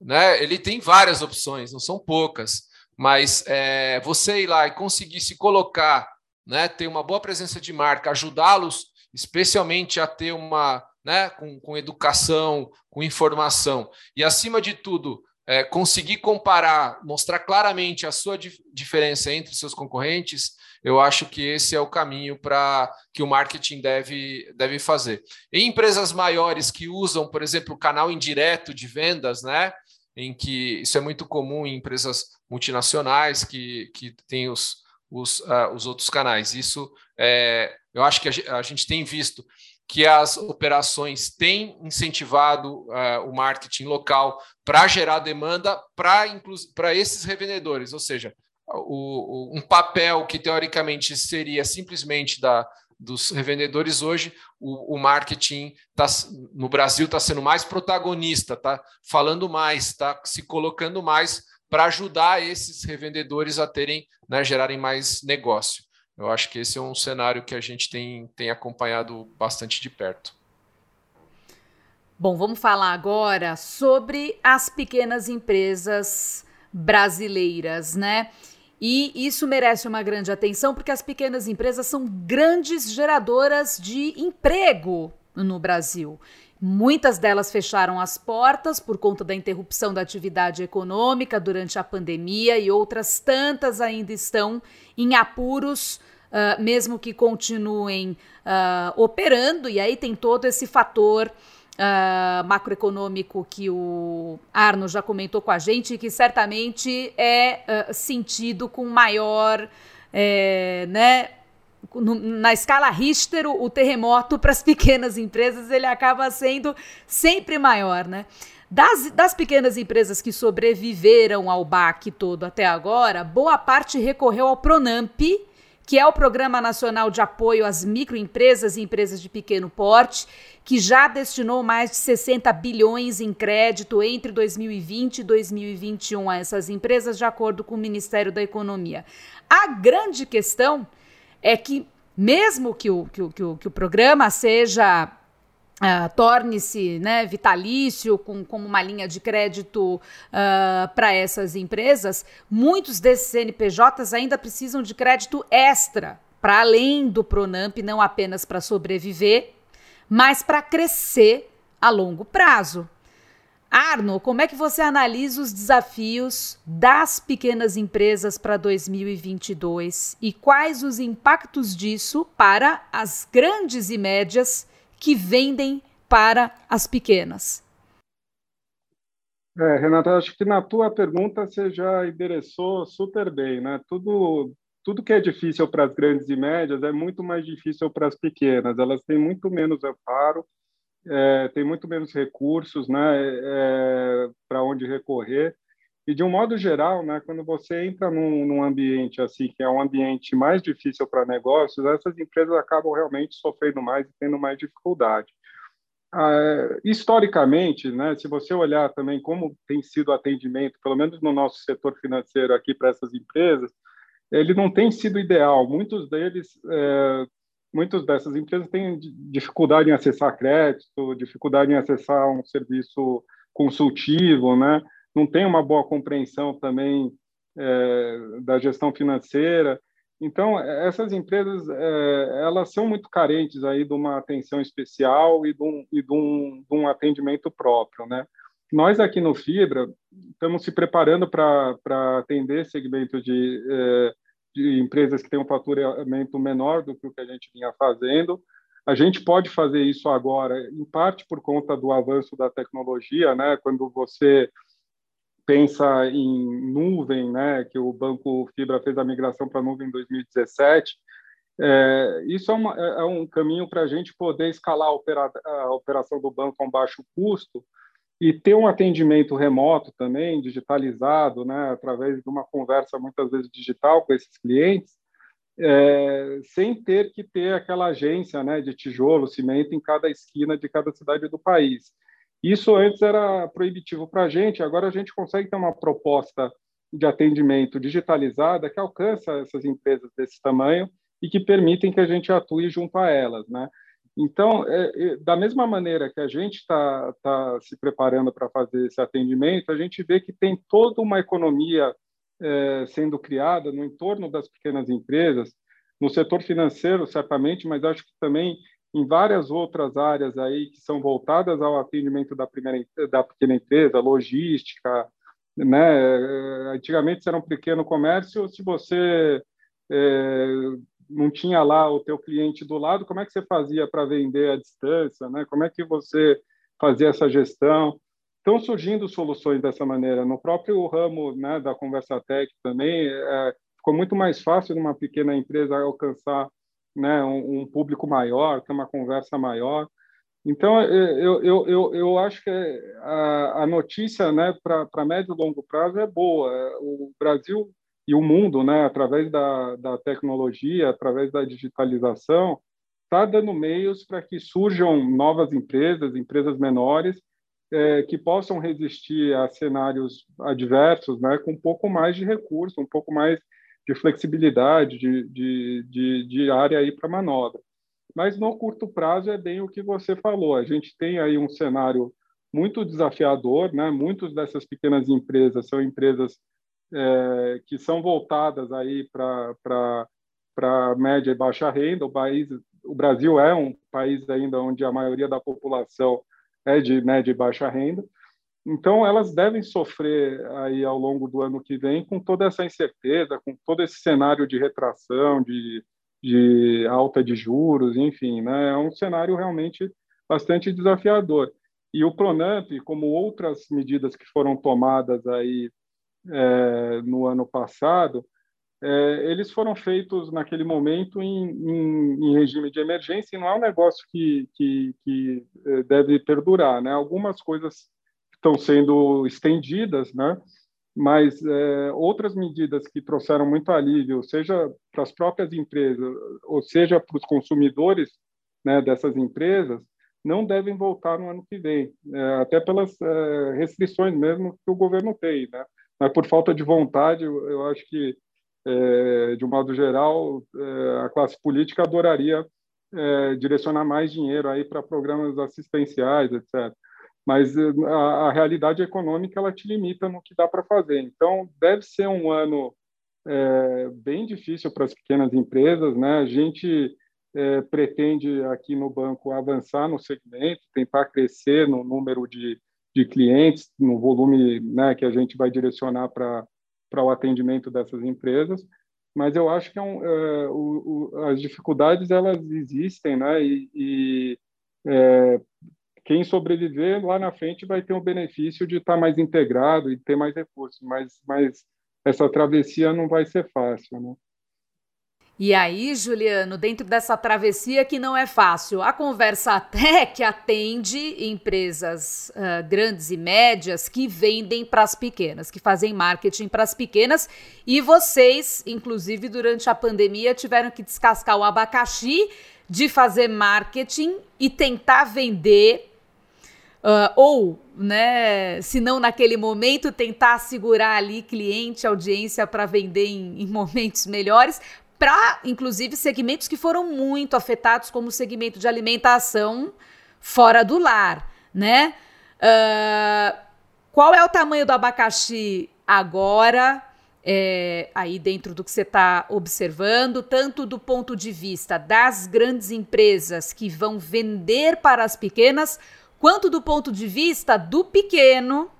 né, ele tem várias opções, não são poucas, mas é, você ir lá e conseguir se colocar, né, ter uma boa presença de marca, ajudá-los, especialmente a ter uma, né, com, com educação, com informação, e acima de tudo, é, conseguir comparar, mostrar claramente a sua dif diferença entre seus concorrentes, eu acho que esse é o caminho para que o marketing deve, deve fazer. Em empresas maiores que usam, por exemplo, canal indireto de vendas, né? Em que isso é muito comum em empresas multinacionais que, que têm os, os, uh, os outros canais. Isso é, eu acho que a, a gente tem visto que as operações têm incentivado uh, o marketing local para gerar demanda para esses revendedores, ou seja, o, o, um papel que teoricamente seria simplesmente da, dos revendedores hoje, o, o marketing tá, no Brasil está sendo mais protagonista, está falando mais, está se colocando mais para ajudar esses revendedores a terem, né, gerarem mais negócio. Eu acho que esse é um cenário que a gente tem, tem acompanhado bastante de perto. Bom, vamos falar agora sobre as pequenas empresas brasileiras, né? E isso merece uma grande atenção porque as pequenas empresas são grandes geradoras de emprego no Brasil. Muitas delas fecharam as portas por conta da interrupção da atividade econômica durante a pandemia e outras tantas ainda estão em apuros, uh, mesmo que continuem uh, operando, e aí tem todo esse fator. Uh, macroeconômico que o Arno já comentou com a gente, que certamente é sentido com maior, é, né, no, na escala Richter, o terremoto para as pequenas empresas ele acaba sendo sempre maior, né? Das, das pequenas empresas que sobreviveram ao baque todo até agora, boa parte recorreu ao Pronamp, que é o Programa Nacional de Apoio às Microempresas e Empresas de Pequeno Porte, que já destinou mais de 60 bilhões em crédito entre 2020 e 2021 a essas empresas, de acordo com o Ministério da Economia. A grande questão é que, mesmo que o, que o, que o, que o programa seja Uh, torne-se né, vitalício com, como uma linha de crédito uh, para essas empresas, muitos desses CNPJs ainda precisam de crédito extra para além do Pronamp, não apenas para sobreviver, mas para crescer a longo prazo. Arno, como é que você analisa os desafios das pequenas empresas para 2022 e quais os impactos disso para as grandes e médias que vendem para as pequenas? É, Renata, acho que na tua pergunta você já endereçou super bem, né? Tudo, tudo que é difícil para as grandes e médias é muito mais difícil para as pequenas. Elas têm muito menos amparo, é, tem muito menos recursos, né? É, para onde recorrer. E de um modo geral, né, quando você entra num, num ambiente assim, que é um ambiente mais difícil para negócios, essas empresas acabam realmente sofrendo mais e tendo mais dificuldade. Ah, historicamente, né, se você olhar também como tem sido o atendimento, pelo menos no nosso setor financeiro aqui para essas empresas, ele não tem sido ideal. Muitos deles, é, muitas dessas empresas têm dificuldade em acessar crédito, dificuldade em acessar um serviço consultivo, né? Não tem uma boa compreensão também é, da gestão financeira. Então, essas empresas, é, elas são muito carentes aí de uma atenção especial e de um, e de um, de um atendimento próprio, né? Nós aqui no Fibra estamos se preparando para atender segmento de, é, de empresas que têm um faturamento menor do que o que a gente vinha fazendo. A gente pode fazer isso agora, em parte por conta do avanço da tecnologia, né? Quando você pensa em nuvem, né, que o Banco Fibra fez a migração para nuvem em 2017, é, isso é, uma, é, é um caminho para a gente poder escalar a, opera, a, operação do banco a um baixo custo e ter um atendimento remoto também, digitalizado, né, através de uma conversa muitas vezes digital com esses clientes, é, sem ter que ter aquela agência né, de tijolo, cimento em cada esquina de cada cidade do país. Isso antes era proibitivo para a gente, agora a gente consegue ter uma proposta de atendimento digitalizada que alcança essas empresas desse tamanho e que permitem que a gente atue junto a elas, né? Então, é, é, da mesma maneira que a gente está tá se preparando para fazer esse atendimento, a gente vê que tem toda uma economia é, sendo criada no entorno das pequenas empresas, no setor financeiro, certamente, mas acho que também em várias outras áreas aí que são voltadas ao atendimento da primeira da pequena empresa, logística, né? Antigamente se era um pequeno comércio, se você é, não tinha lá o teu cliente do lado, como é que você fazia para vender à distância, né? Como é que você fazia essa gestão? Estão surgindo soluções dessa maneira. No próprio ramo né, da Conversa Tech também, é, ficou muito mais fácil de uma pequena empresa alcançar né, um, um público maior, ter uma conversa maior. Então, eu, eu, eu, eu acho que a, a notícia né, para médio e longo prazo é boa. O Brasil e o mundo, né, através da, da tecnologia, através da digitalização, está dando meios para que surjam novas empresas, empresas menores, é, que possam resistir a cenários adversos né, com um pouco mais de recurso, um pouco mais de flexibilidade, de, de, de, de área aí para manobra. Mas no curto prazo é bem o que você falou. A gente tem aí um cenário muito desafiador, né? Muitas dessas pequenas empresas são empresas é, que são voltadas aí para para média e baixa renda. O país, o Brasil é um país ainda onde a maioria da população é de média e baixa renda. Então, elas devem sofrer aí ao longo do ano que vem com toda essa incerteza, com todo esse cenário de retração, de, de alta de juros, enfim, né? é um cenário realmente bastante desafiador. E o Pronamp, como outras medidas que foram tomadas aí é, no ano passado, é, eles foram feitos naquele momento em, em, em, regime de emergência e não é um negócio que, que, que é, deve perdurar. Né? Algumas coisas estão sendo estendidas, né? mas é, outras medidas que trouxeram muito alívio, seja para as próprias empresas, ou seja para os consumidores né, dessas empresas, não devem voltar no ano que vem, é, até pelas é, restrições mesmo que o governo tem. Né? Mas por falta de vontade, eu, acho que, é, de um modo geral, é, a classe política adoraria é, direcionar mais dinheiro aí para programas assistenciais, etc mas eh, a, a, realidade econômica ela te limita no que dá para fazer. Então, deve ser um ano é, bem difícil para as pequenas empresas, né? A gente é, pretende aqui no banco avançar no segmento, tentar crescer no número de, de clientes, no volume né, que a gente vai direcionar para o atendimento dessas empresas. Mas eu acho que é um, é, o, o, as dificuldades elas existem, né? E, e é, quem sobreviver lá na frente vai ter o benefício de estar mais integrado e ter mais recursos, mas, mas essa travessia não vai ser fácil, né? E aí, Juliano, dentro dessa travessia que não é fácil, a conversa até que atende empresas uh, grandes e médias que vendem para as pequenas, que fazem marketing para as pequenas, e vocês, inclusive durante a pandemia, tiveram que descascar o abacaxi de fazer marketing e tentar vender Uh, ou, né, se não naquele momento, tentar segurar ali cliente, audiência para vender em, em, momentos melhores, para, inclusive, segmentos que foram muito afetados, como o segmento de alimentação fora do lar, né? Uh, qual é o tamanho do abacaxi agora? É, aí dentro do que você está observando, tanto do ponto de vista das grandes empresas que vão vender para as pequenas, quanto do ponto de vista do pequeno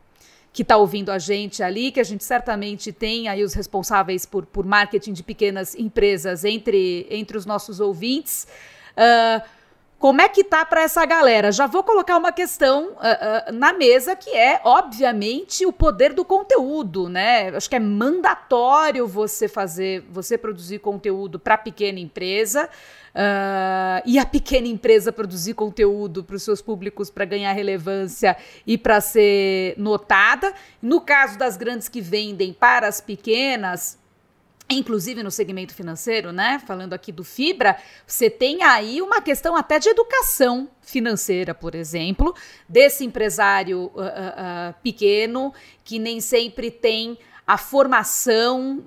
que está ouvindo a gente ali, que a gente certamente tem aí os responsáveis por, por marketing de pequenas empresas entre, entre os nossos ouvintes. Uh, como é que tá para essa galera? Já vou colocar uma questão uh, uh, na mesa que é, obviamente, o poder do conteúdo, né? Acho que é mandatório você fazer, você produzir conteúdo para pequena empresa. Uh, e a pequena empresa produzir conteúdo para os seus públicos para ganhar relevância e para ser notada. No caso das grandes que vendem para as pequenas, inclusive no segmento financeiro, né? Falando aqui do Fibra, você tem aí uma questão até de educação financeira, por exemplo, desse empresário uh, uh, uh, pequeno que nem sempre tem a formação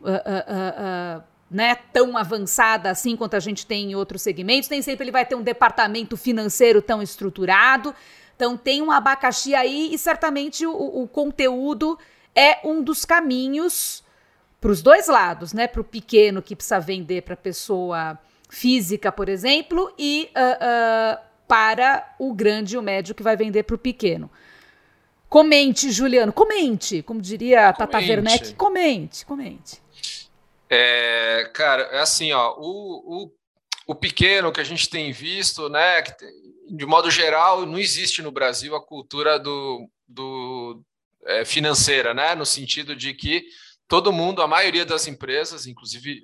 né, tão avançada assim quanto a gente tem em outros segmentos. Nem sempre ele vai ter um departamento financeiro tão estruturado. Então tem um abacaxi aí e certamente o, o conteúdo é um dos caminhos para os dois lados, né? Para o pequeno que precisa vender para a pessoa física, por exemplo, e uh, uh, para o grande e o médio que vai vender para o pequeno. Comente, Juliano, comente, como diria a Tata Werneck, comente, comente. É, cara, é assim, ó, o, o, o pequeno que a gente tem visto, né, de modo geral, não existe no Brasil a cultura do, do é, financeira, né, no sentido de que todo mundo, a maioria das empresas, inclusive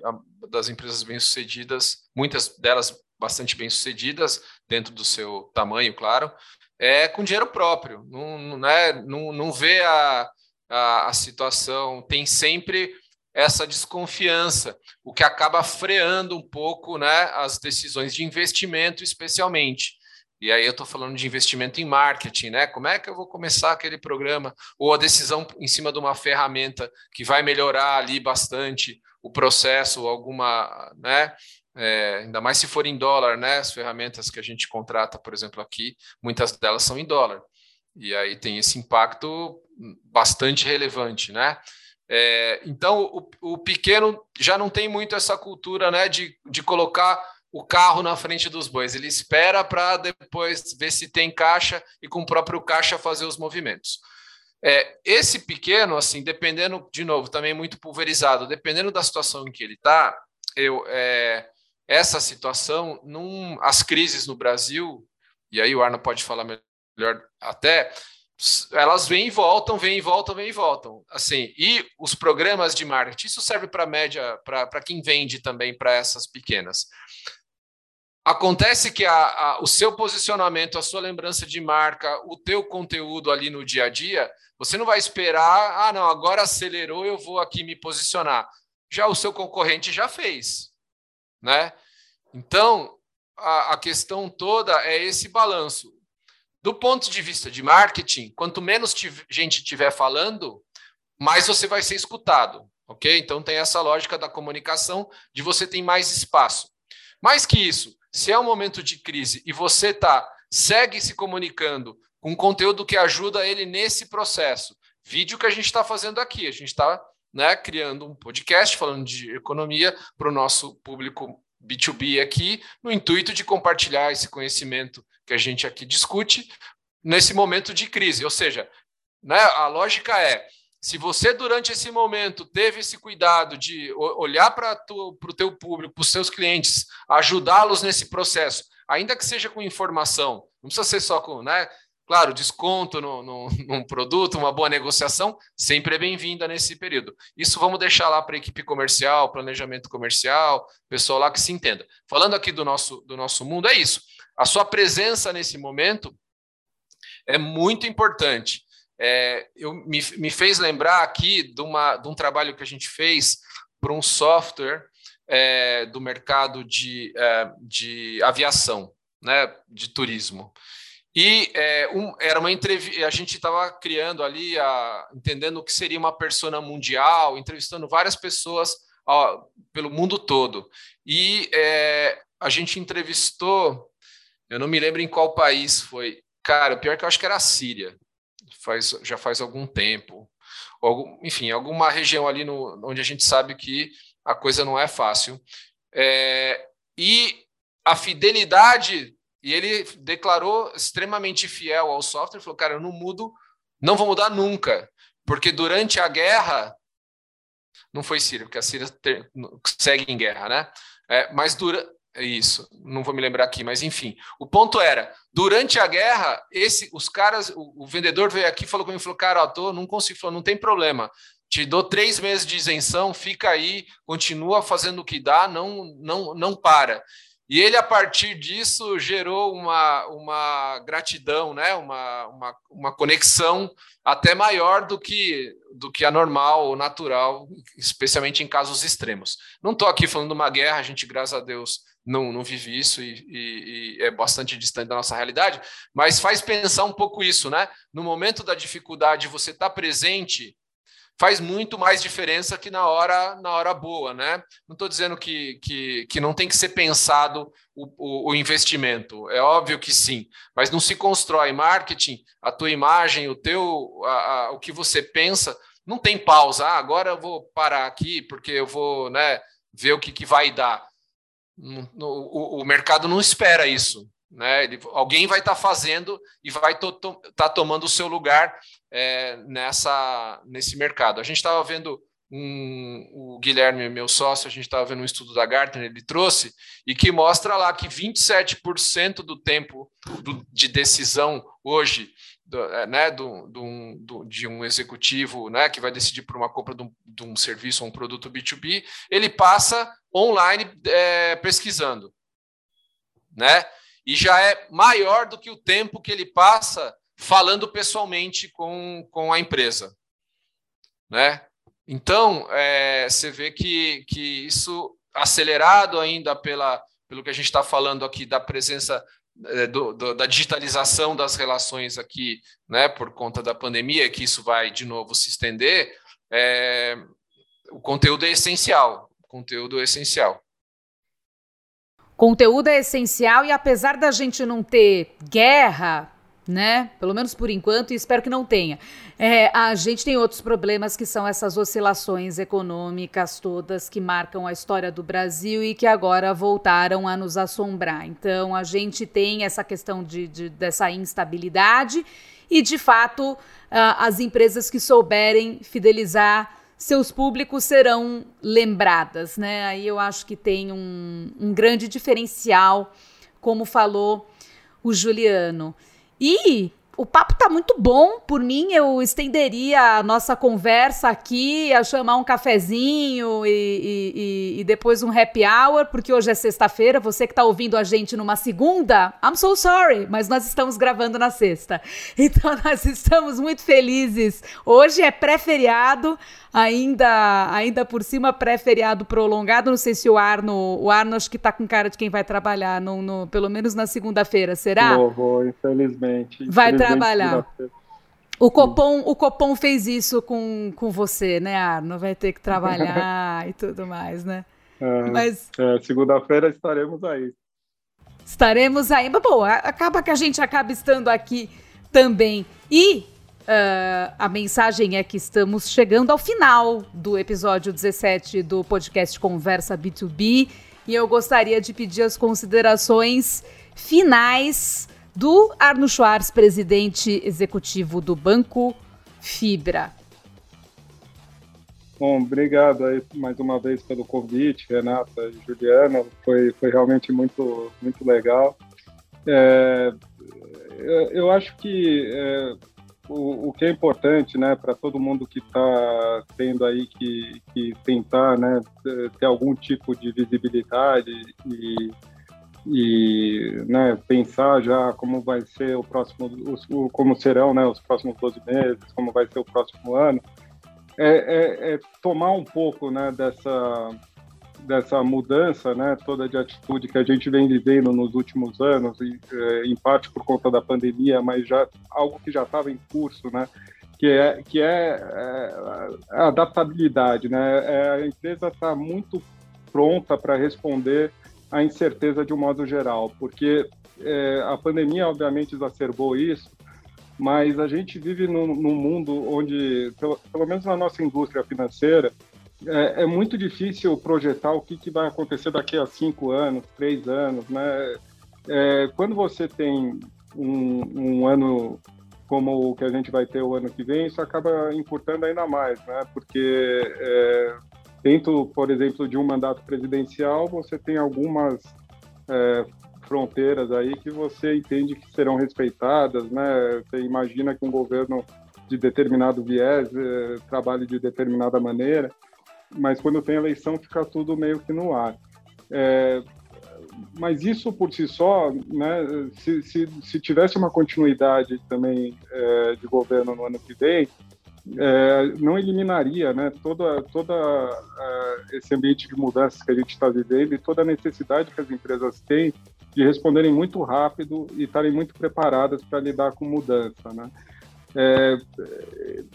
das empresas bem-sucedidas, muitas delas bastante bem-sucedidas, dentro do seu tamanho, claro, é com dinheiro próprio, não, não, né, não, não vê a, a, a situação, tem sempre essa desconfiança, o que acaba freando um pouco né, as decisões de investimento, especialmente. E aí eu estou falando de investimento em marketing, né? Como é que eu vou começar aquele programa? Ou a decisão em cima de uma ferramenta que vai melhorar ali bastante o processo, alguma, né? É, ainda mais se for em dólar, né? As ferramentas que a gente contrata, por exemplo, aqui, muitas delas são em dólar. E aí tem esse impacto bastante relevante, né? É, então, o, o, pequeno já não tem muito essa cultura né, de, de colocar o carro na frente dos bois. Ele espera para depois ver se tem caixa e com o próprio caixa fazer os movimentos. É, esse pequeno, assim, dependendo, de novo, também muito pulverizado, dependendo da situação em que ele está, eu, é, essa situação, num, as crises no Brasil, e aí o Arno pode falar melhor até, elas vêm e voltam, vêm e voltam, vêm e voltam. Assim, e os programas de marketing, isso serve para média, para quem vende também para essas pequenas. Acontece que a, a, o seu posicionamento, a sua lembrança de marca, o teu conteúdo ali no dia a dia, você não vai esperar, ah, não, agora acelerou, eu vou aqui me posicionar. Já o seu concorrente já fez, né? Então, a, a questão toda é esse balanço. Do ponto de vista de marketing, quanto menos gente estiver falando, mais você vai ser escutado, ok? Então tem essa lógica da comunicação de você ter mais espaço. Mais que isso, se é um momento de crise e você tá segue se comunicando com conteúdo que ajuda ele nesse processo, vídeo que a gente está fazendo aqui, a gente está né, criando um podcast falando de economia para o nosso público B2B aqui, no intuito de compartilhar esse conhecimento que a gente aqui discute nesse momento de crise. Ou seja, né, a lógica é: se você, durante esse momento, teve esse cuidado de olhar para o teu público, para os seus clientes, ajudá-los nesse processo, ainda que seja com informação, não precisa ser só com, né? Claro, desconto no, no, num produto, uma boa negociação, sempre é bem-vinda nesse período. Isso vamos deixar lá para a equipe comercial, planejamento comercial, pessoal lá que se entenda. Falando aqui do nosso, do nosso mundo, é isso. A sua presença nesse momento é muito importante. É, eu, me, me fez lembrar aqui de, uma, de um trabalho que a gente fez para um software é, do mercado de, é, de aviação, né, de turismo. E é, um, era uma entrevista, a gente estava criando ali, a, entendendo o que seria uma persona mundial, entrevistando várias pessoas ó, pelo mundo todo. E é, a gente entrevistou, eu não me lembro em qual país foi. Cara, o pior é que eu acho que era a Síria, faz, já faz algum tempo. Algum, enfim, alguma região ali no, onde a gente sabe que a coisa não é fácil. É, e a fidelidade e ele declarou extremamente fiel ao software, falou: "Cara, eu não mudo, não vou mudar nunca, porque durante a guerra não foi Síria, porque a Síria ter, segue em guerra, né? É, mas dura isso, não vou me lembrar aqui, mas enfim. O ponto era, durante a guerra, esse, os caras, o, o vendedor veio aqui, falou comigo, falou, cara, ó, tô, não consigo, falou, não tem problema. Te dou três meses de isenção, fica aí, continua fazendo o que dá, não, não, não para. E ele, a partir disso, gerou uma, uma gratidão, né? uma, uma, uma conexão até maior do que, do que a normal ou natural, especialmente em casos extremos. Não estou aqui falando de uma guerra, a gente, graças a Deus, não, não vive isso e, e, e, é bastante distante da nossa realidade, mas faz pensar um pouco isso, né? No momento da dificuldade, você está presente faz muito mais diferença que na hora na hora boa, né? Não estou dizendo que, que, que não tem que ser pensado o, o, o, investimento, é óbvio que sim, mas não se constrói marketing, a tua imagem, o teu, a, a, o que você pensa, não tem pausa. Ah, agora eu vou parar aqui porque eu vou, né, ver o que, que vai dar. O, o mercado não espera isso. Né? Ele, alguém vai estar tá fazendo e vai estar to, tá tomando o seu lugar é, nessa, nesse mercado. A gente estava vendo um, o Guilherme, meu sócio, a gente estava vendo um estudo da Gartner, ele trouxe, e que mostra lá que 27% do tempo do, de decisão hoje do, é, né, do, do, do, de um executivo né, que vai decidir por uma compra de um, de um serviço ou um produto B2B, ele passa online é, pesquisando. Né? e já é maior do que o tempo que ele passa falando pessoalmente com, com a empresa. Né? Então, é, você vê que, que isso, acelerado ainda pela, pelo que a gente está falando aqui da presença do, do, da digitalização das relações aqui, né, por conta da pandemia, que isso vai de novo se estender, é, o conteúdo é essencial. Conteúdo é essencial. Conteúdo é essencial e apesar da gente não ter guerra, né? Pelo menos por enquanto, e espero que não tenha. É, a gente tem outros problemas que são essas oscilações econômicas todas que marcam a história do Brasil e que agora voltaram a nos assombrar. Então, a gente tem essa questão de, de dessa instabilidade e, de fato, uh, as empresas que souberem fidelizar seus públicos serão lembradas, né? Aí eu acho que tem um, um grande diferencial, como falou o Juliano. E o papo tá muito bom. Por mim, eu estenderia a nossa conversa aqui, a chamar um cafezinho e, e, e depois um happy hour, porque hoje é sexta-feira. Você que está ouvindo a gente numa segunda, I'm so sorry, mas nós estamos gravando na sexta. Então, nós estamos muito felizes. Hoje é pré-feriado, ainda, ainda por cima, pré-feriado prolongado. Não sei se o Arno, o Arno acho que está com cara de quem vai trabalhar, no, no pelo menos na segunda-feira, será? Vou, vou, infelizmente. Vai infelizmente, trabalhar. O Copom, o Copom fez isso com, com você, né, Arno? Vai ter que trabalhar e tudo mais, né? É, Mas é, segunda-feira estaremos aí. Estaremos aí. Mas, bom, acaba que a gente acaba estando aqui também. E Uh, a mensagem é que estamos chegando ao final do episódio 17 do podcast Conversa B2B e eu gostaria de pedir as considerações finais do Arno Schwartz, presidente executivo do Banco Fibra. Bom, obrigado aí mais uma vez pelo convite, Renata e Juliana. Foi, foi realmente muito, muito legal. É, eu acho que é, o, o, que é importante, né, para todo mundo que está tendo aí que, que tentar, né, ter algum tipo de visibilidade e, e né, pensar já como vai ser o próximo, os, como serão, né, os próximos 12 meses, como vai ser o próximo ano, é, é, é tomar um pouco, né, dessa dessa mudança, né, toda de atitude que a gente vem vivendo nos últimos anos, e, é, em parte por conta da pandemia, mas já algo que já estava em curso, né, que é que é, é a adaptabilidade, né, é, a empresa está muito pronta para responder à incerteza de um modo geral, porque é, a pandemia obviamente exacerbou isso, mas a gente vive num, num mundo onde, pelo, pelo menos na nossa indústria financeira, é, é, muito difícil projetar o que, que, vai acontecer daqui a cinco anos, três anos, né? É, quando você tem um, um, ano como o que a gente vai ter o ano que vem, isso acaba importando ainda mais, né? Porque é, dentro, por exemplo, de um mandato presidencial, você tem algumas é, fronteiras aí que você entende que serão respeitadas, né? Você imagina que um governo de determinado viés é, trabalhe de determinada maneira mas quando tem eleição fica tudo meio que no ar. É, mas isso por si só, né, se, se, se tivesse uma continuidade também é, de governo no ano que vem, é, não eliminaria né, toda, toda uh, esse ambiente de mudanças que a gente está vivendo e toda a necessidade que as empresas têm de responderem muito rápido e estarem muito preparadas para lidar com mudança. Né? É,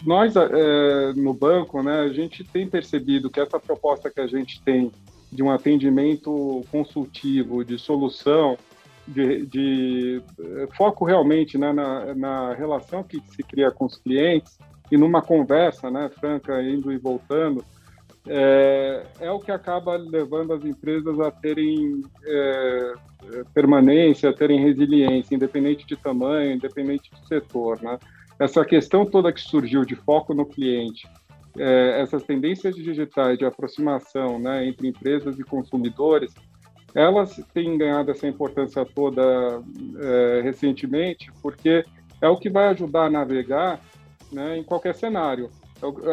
nós, é, no banco, né, a gente tem percebido que essa proposta que a gente tem de um atendimento consultivo, de solução, de, de é, foco realmente né, na, na, relação que se cria com os clientes e numa conversa né, franca, indo e voltando, é, é o que acaba levando as empresas a terem é, permanência, a terem resiliência, independente de tamanho, independente de setor. Né? Essa questão toda que surgiu de foco no cliente, é, essas tendências digitais de aproximação né, entre empresas e consumidores, elas têm ganhado essa importância toda é, recentemente, porque é o que vai ajudar a navegar né, em qualquer cenário.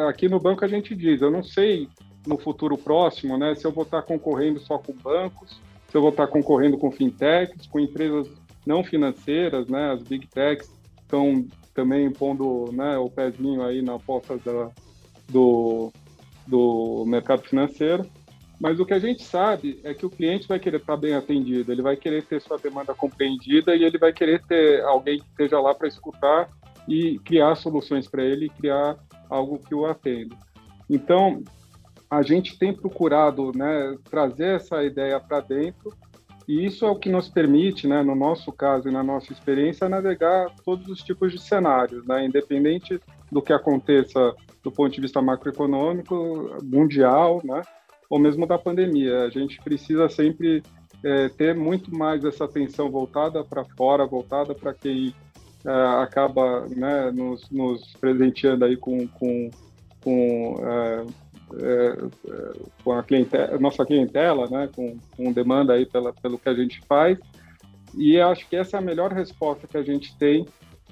Aqui no banco a gente diz, eu não sei no futuro próximo né, se eu vou estar concorrendo só com bancos, se eu vou estar concorrendo com fintechs, com empresas não financeiras, né, as big techs estão também pondo né, o pezinho aí na da, do, do mercado financeiro. Mas o que a gente sabe é que o cliente vai querer estar bem atendido, ele vai querer ter sua demanda compreendida e ele vai querer ter alguém que esteja lá para escutar e criar soluções para ele criar algo que o atenda. Então, a gente tem procurado né, trazer essa ideia para dentro e isso é o que nos permite, né, no nosso caso e na nossa experiência, navegar todos os tipos de cenários, né, independente do que aconteça do ponto de vista macroeconômico, mundial, né, ou mesmo da pandemia. A gente precisa sempre é, ter muito mais essa atenção voltada para fora, voltada para quem é, acaba né, nos, nos, presenteando aí com, com, com é, é, é, com a clientela, nossa clientela, né, com, com demanda aí pela, pelo que a gente faz. E acho que essa é a melhor resposta que a gente tem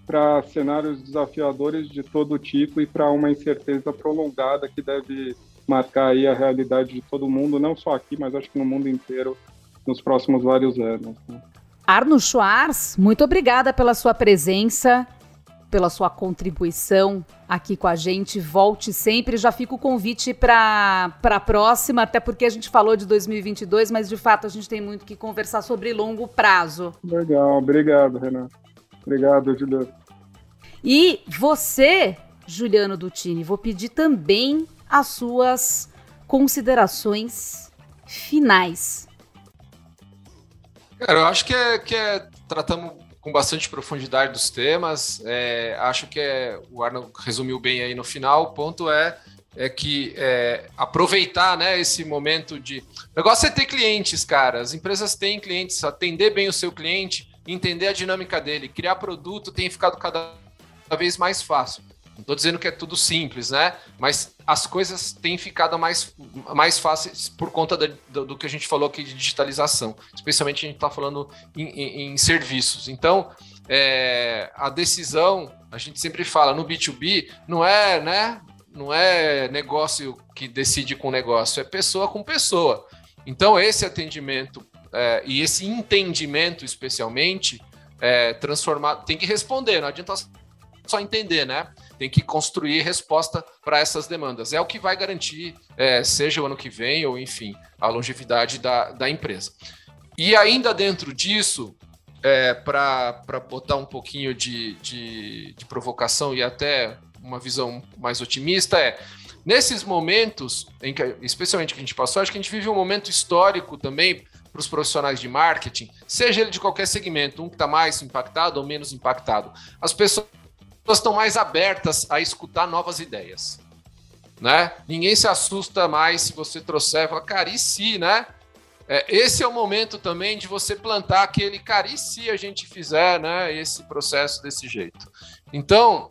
para cenários desafiadores de todo tipo e para uma incerteza prolongada que deve marcar aí a realidade de todo mundo, não só aqui, mas acho que no mundo inteiro nos próximos vários anos. Né? Arno Schwartz, muito obrigada pela sua presença pela sua contribuição aqui com a gente. Volte sempre. Já fica o convite para a próxima, até porque a gente falou de 2022, mas de fato a gente tem muito que conversar sobre longo prazo. Legal, obrigado, Renan. Obrigado, Juliano. E você, Juliano Dutini, vou pedir também as suas considerações finais. Cara, eu acho que é, que é tratamos com bastante profundidade dos temas. É, acho que é, o Arno resumiu bem aí no final. O ponto é, é que é, aproveitar né, esse momento de. O negócio é ter clientes, cara. As empresas têm clientes, atender bem o seu cliente, entender a dinâmica dele, criar produto tem ficado cada vez mais fácil. Não estou dizendo que é tudo simples, né? Mas as coisas têm ficado mais, mais fáceis por conta do, do, que a gente falou aqui de digitalização. Especialmente a gente está falando em, em, em, serviços. Então, é, a decisão, a gente sempre fala no B2B, não é, né? Não é negócio que decide com negócio, é pessoa com pessoa. Então, esse atendimento é, e esse entendimento, especialmente, é, transformar, tem que responder, não adianta só entender, né? Tem que construir resposta para essas demandas. É o que vai garantir, é, seja o ano que vem ou, enfim, a longevidade da, da empresa. E ainda dentro disso, é, para botar um pouquinho de, de, de provocação e até uma visão mais otimista, é nesses momentos, em que, especialmente que a gente passou, acho que a gente vive um momento histórico também para os profissionais de marketing, seja ele de qualquer segmento, um que está mais impactado ou menos impactado. As pessoas estão mais abertas a escutar novas ideias. Né? Ninguém se assusta mais se você trouxer falar, cara, e se, né? É, esse é o momento também de você plantar aquele, cara, e se a gente fizer né, esse processo desse jeito? Então,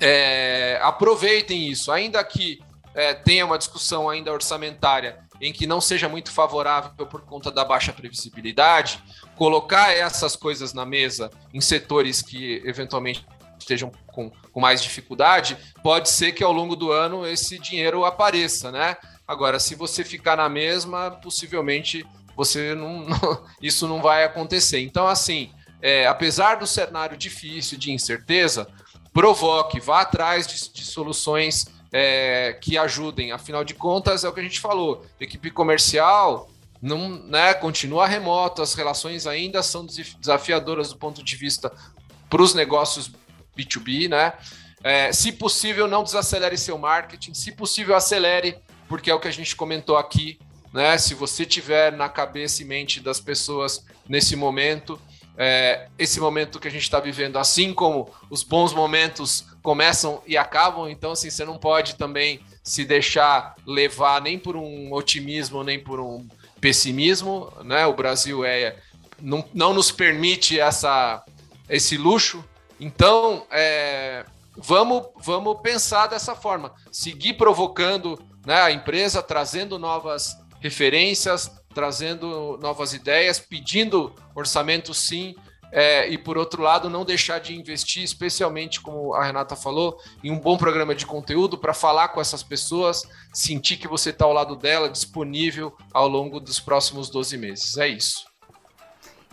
é, aproveitem isso, ainda que é, tenha uma discussão ainda orçamentária em que não seja muito favorável por conta da baixa previsibilidade, colocar essas coisas na mesa em setores que eventualmente estejam com, com mais dificuldade, pode ser que ao longo do ano esse dinheiro apareça, né? Agora, se você ficar na mesma, possivelmente você não, não isso não vai acontecer. Então, assim, é, apesar do cenário difícil de incerteza, provoque, vá atrás de, de soluções é, que ajudem. Afinal de contas, é o que a gente falou: equipe comercial não, né, continua remoto, as relações ainda são desafiadoras do ponto de vista para os negócios B2B, né? É, se possível, não desacelere seu marketing, se possível, acelere, porque é o que a gente comentou aqui, né? Se você tiver na cabeça e mente das pessoas nesse momento, é, esse momento que a gente está vivendo, assim como os bons momentos começam e acabam, então assim, você não pode também se deixar levar nem por um otimismo, nem por um pessimismo, né? O Brasil é não, não nos permite essa, esse luxo, então, é, vamos, vamos pensar dessa forma, seguir provocando né, a empresa, trazendo novas referências, trazendo novas ideias, pedindo orçamento sim, é, e por outro lado, não deixar de investir, especialmente como a Renata falou, em um bom programa de conteúdo para falar com essas pessoas, sentir que você está ao lado dela, disponível ao longo dos próximos 12 meses. É isso.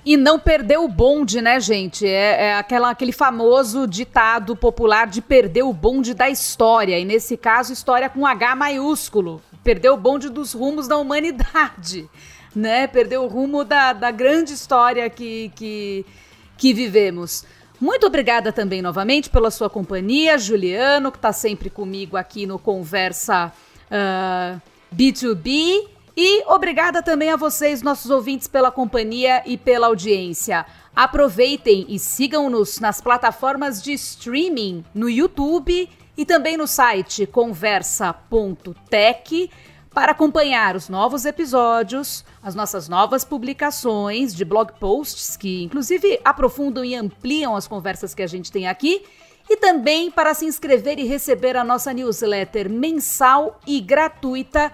E não perder o bonde, né, gente? É, é, aquela, aquele famoso ditado popular de perder o bonde da história. E nesse caso, história com H maiúsculo. Perder o bonde dos rumos da humanidade, né? Perder o rumo da, da grande história que, que, que vivemos. Muito obrigada também novamente pela sua companhia, Juliano, que está sempre comigo aqui no Conversa uh, ah, B2B. E obrigada também a vocês, nossos ouvintes, pela companhia e pela audiência. Aproveitem e sigam-nos nas plataformas de streaming no YouTube e também no site conversa.tech para acompanhar os novos episódios, as nossas novas publicações de blog posts que inclusive aprofundam e ampliam as conversas que a gente tem aqui e também para se inscrever e receber a nossa newsletter mensal e gratuita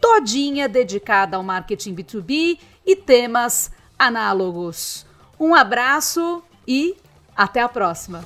todinha dedicada ao marketing B2B e temas análogos. Um abraço e até a próxima!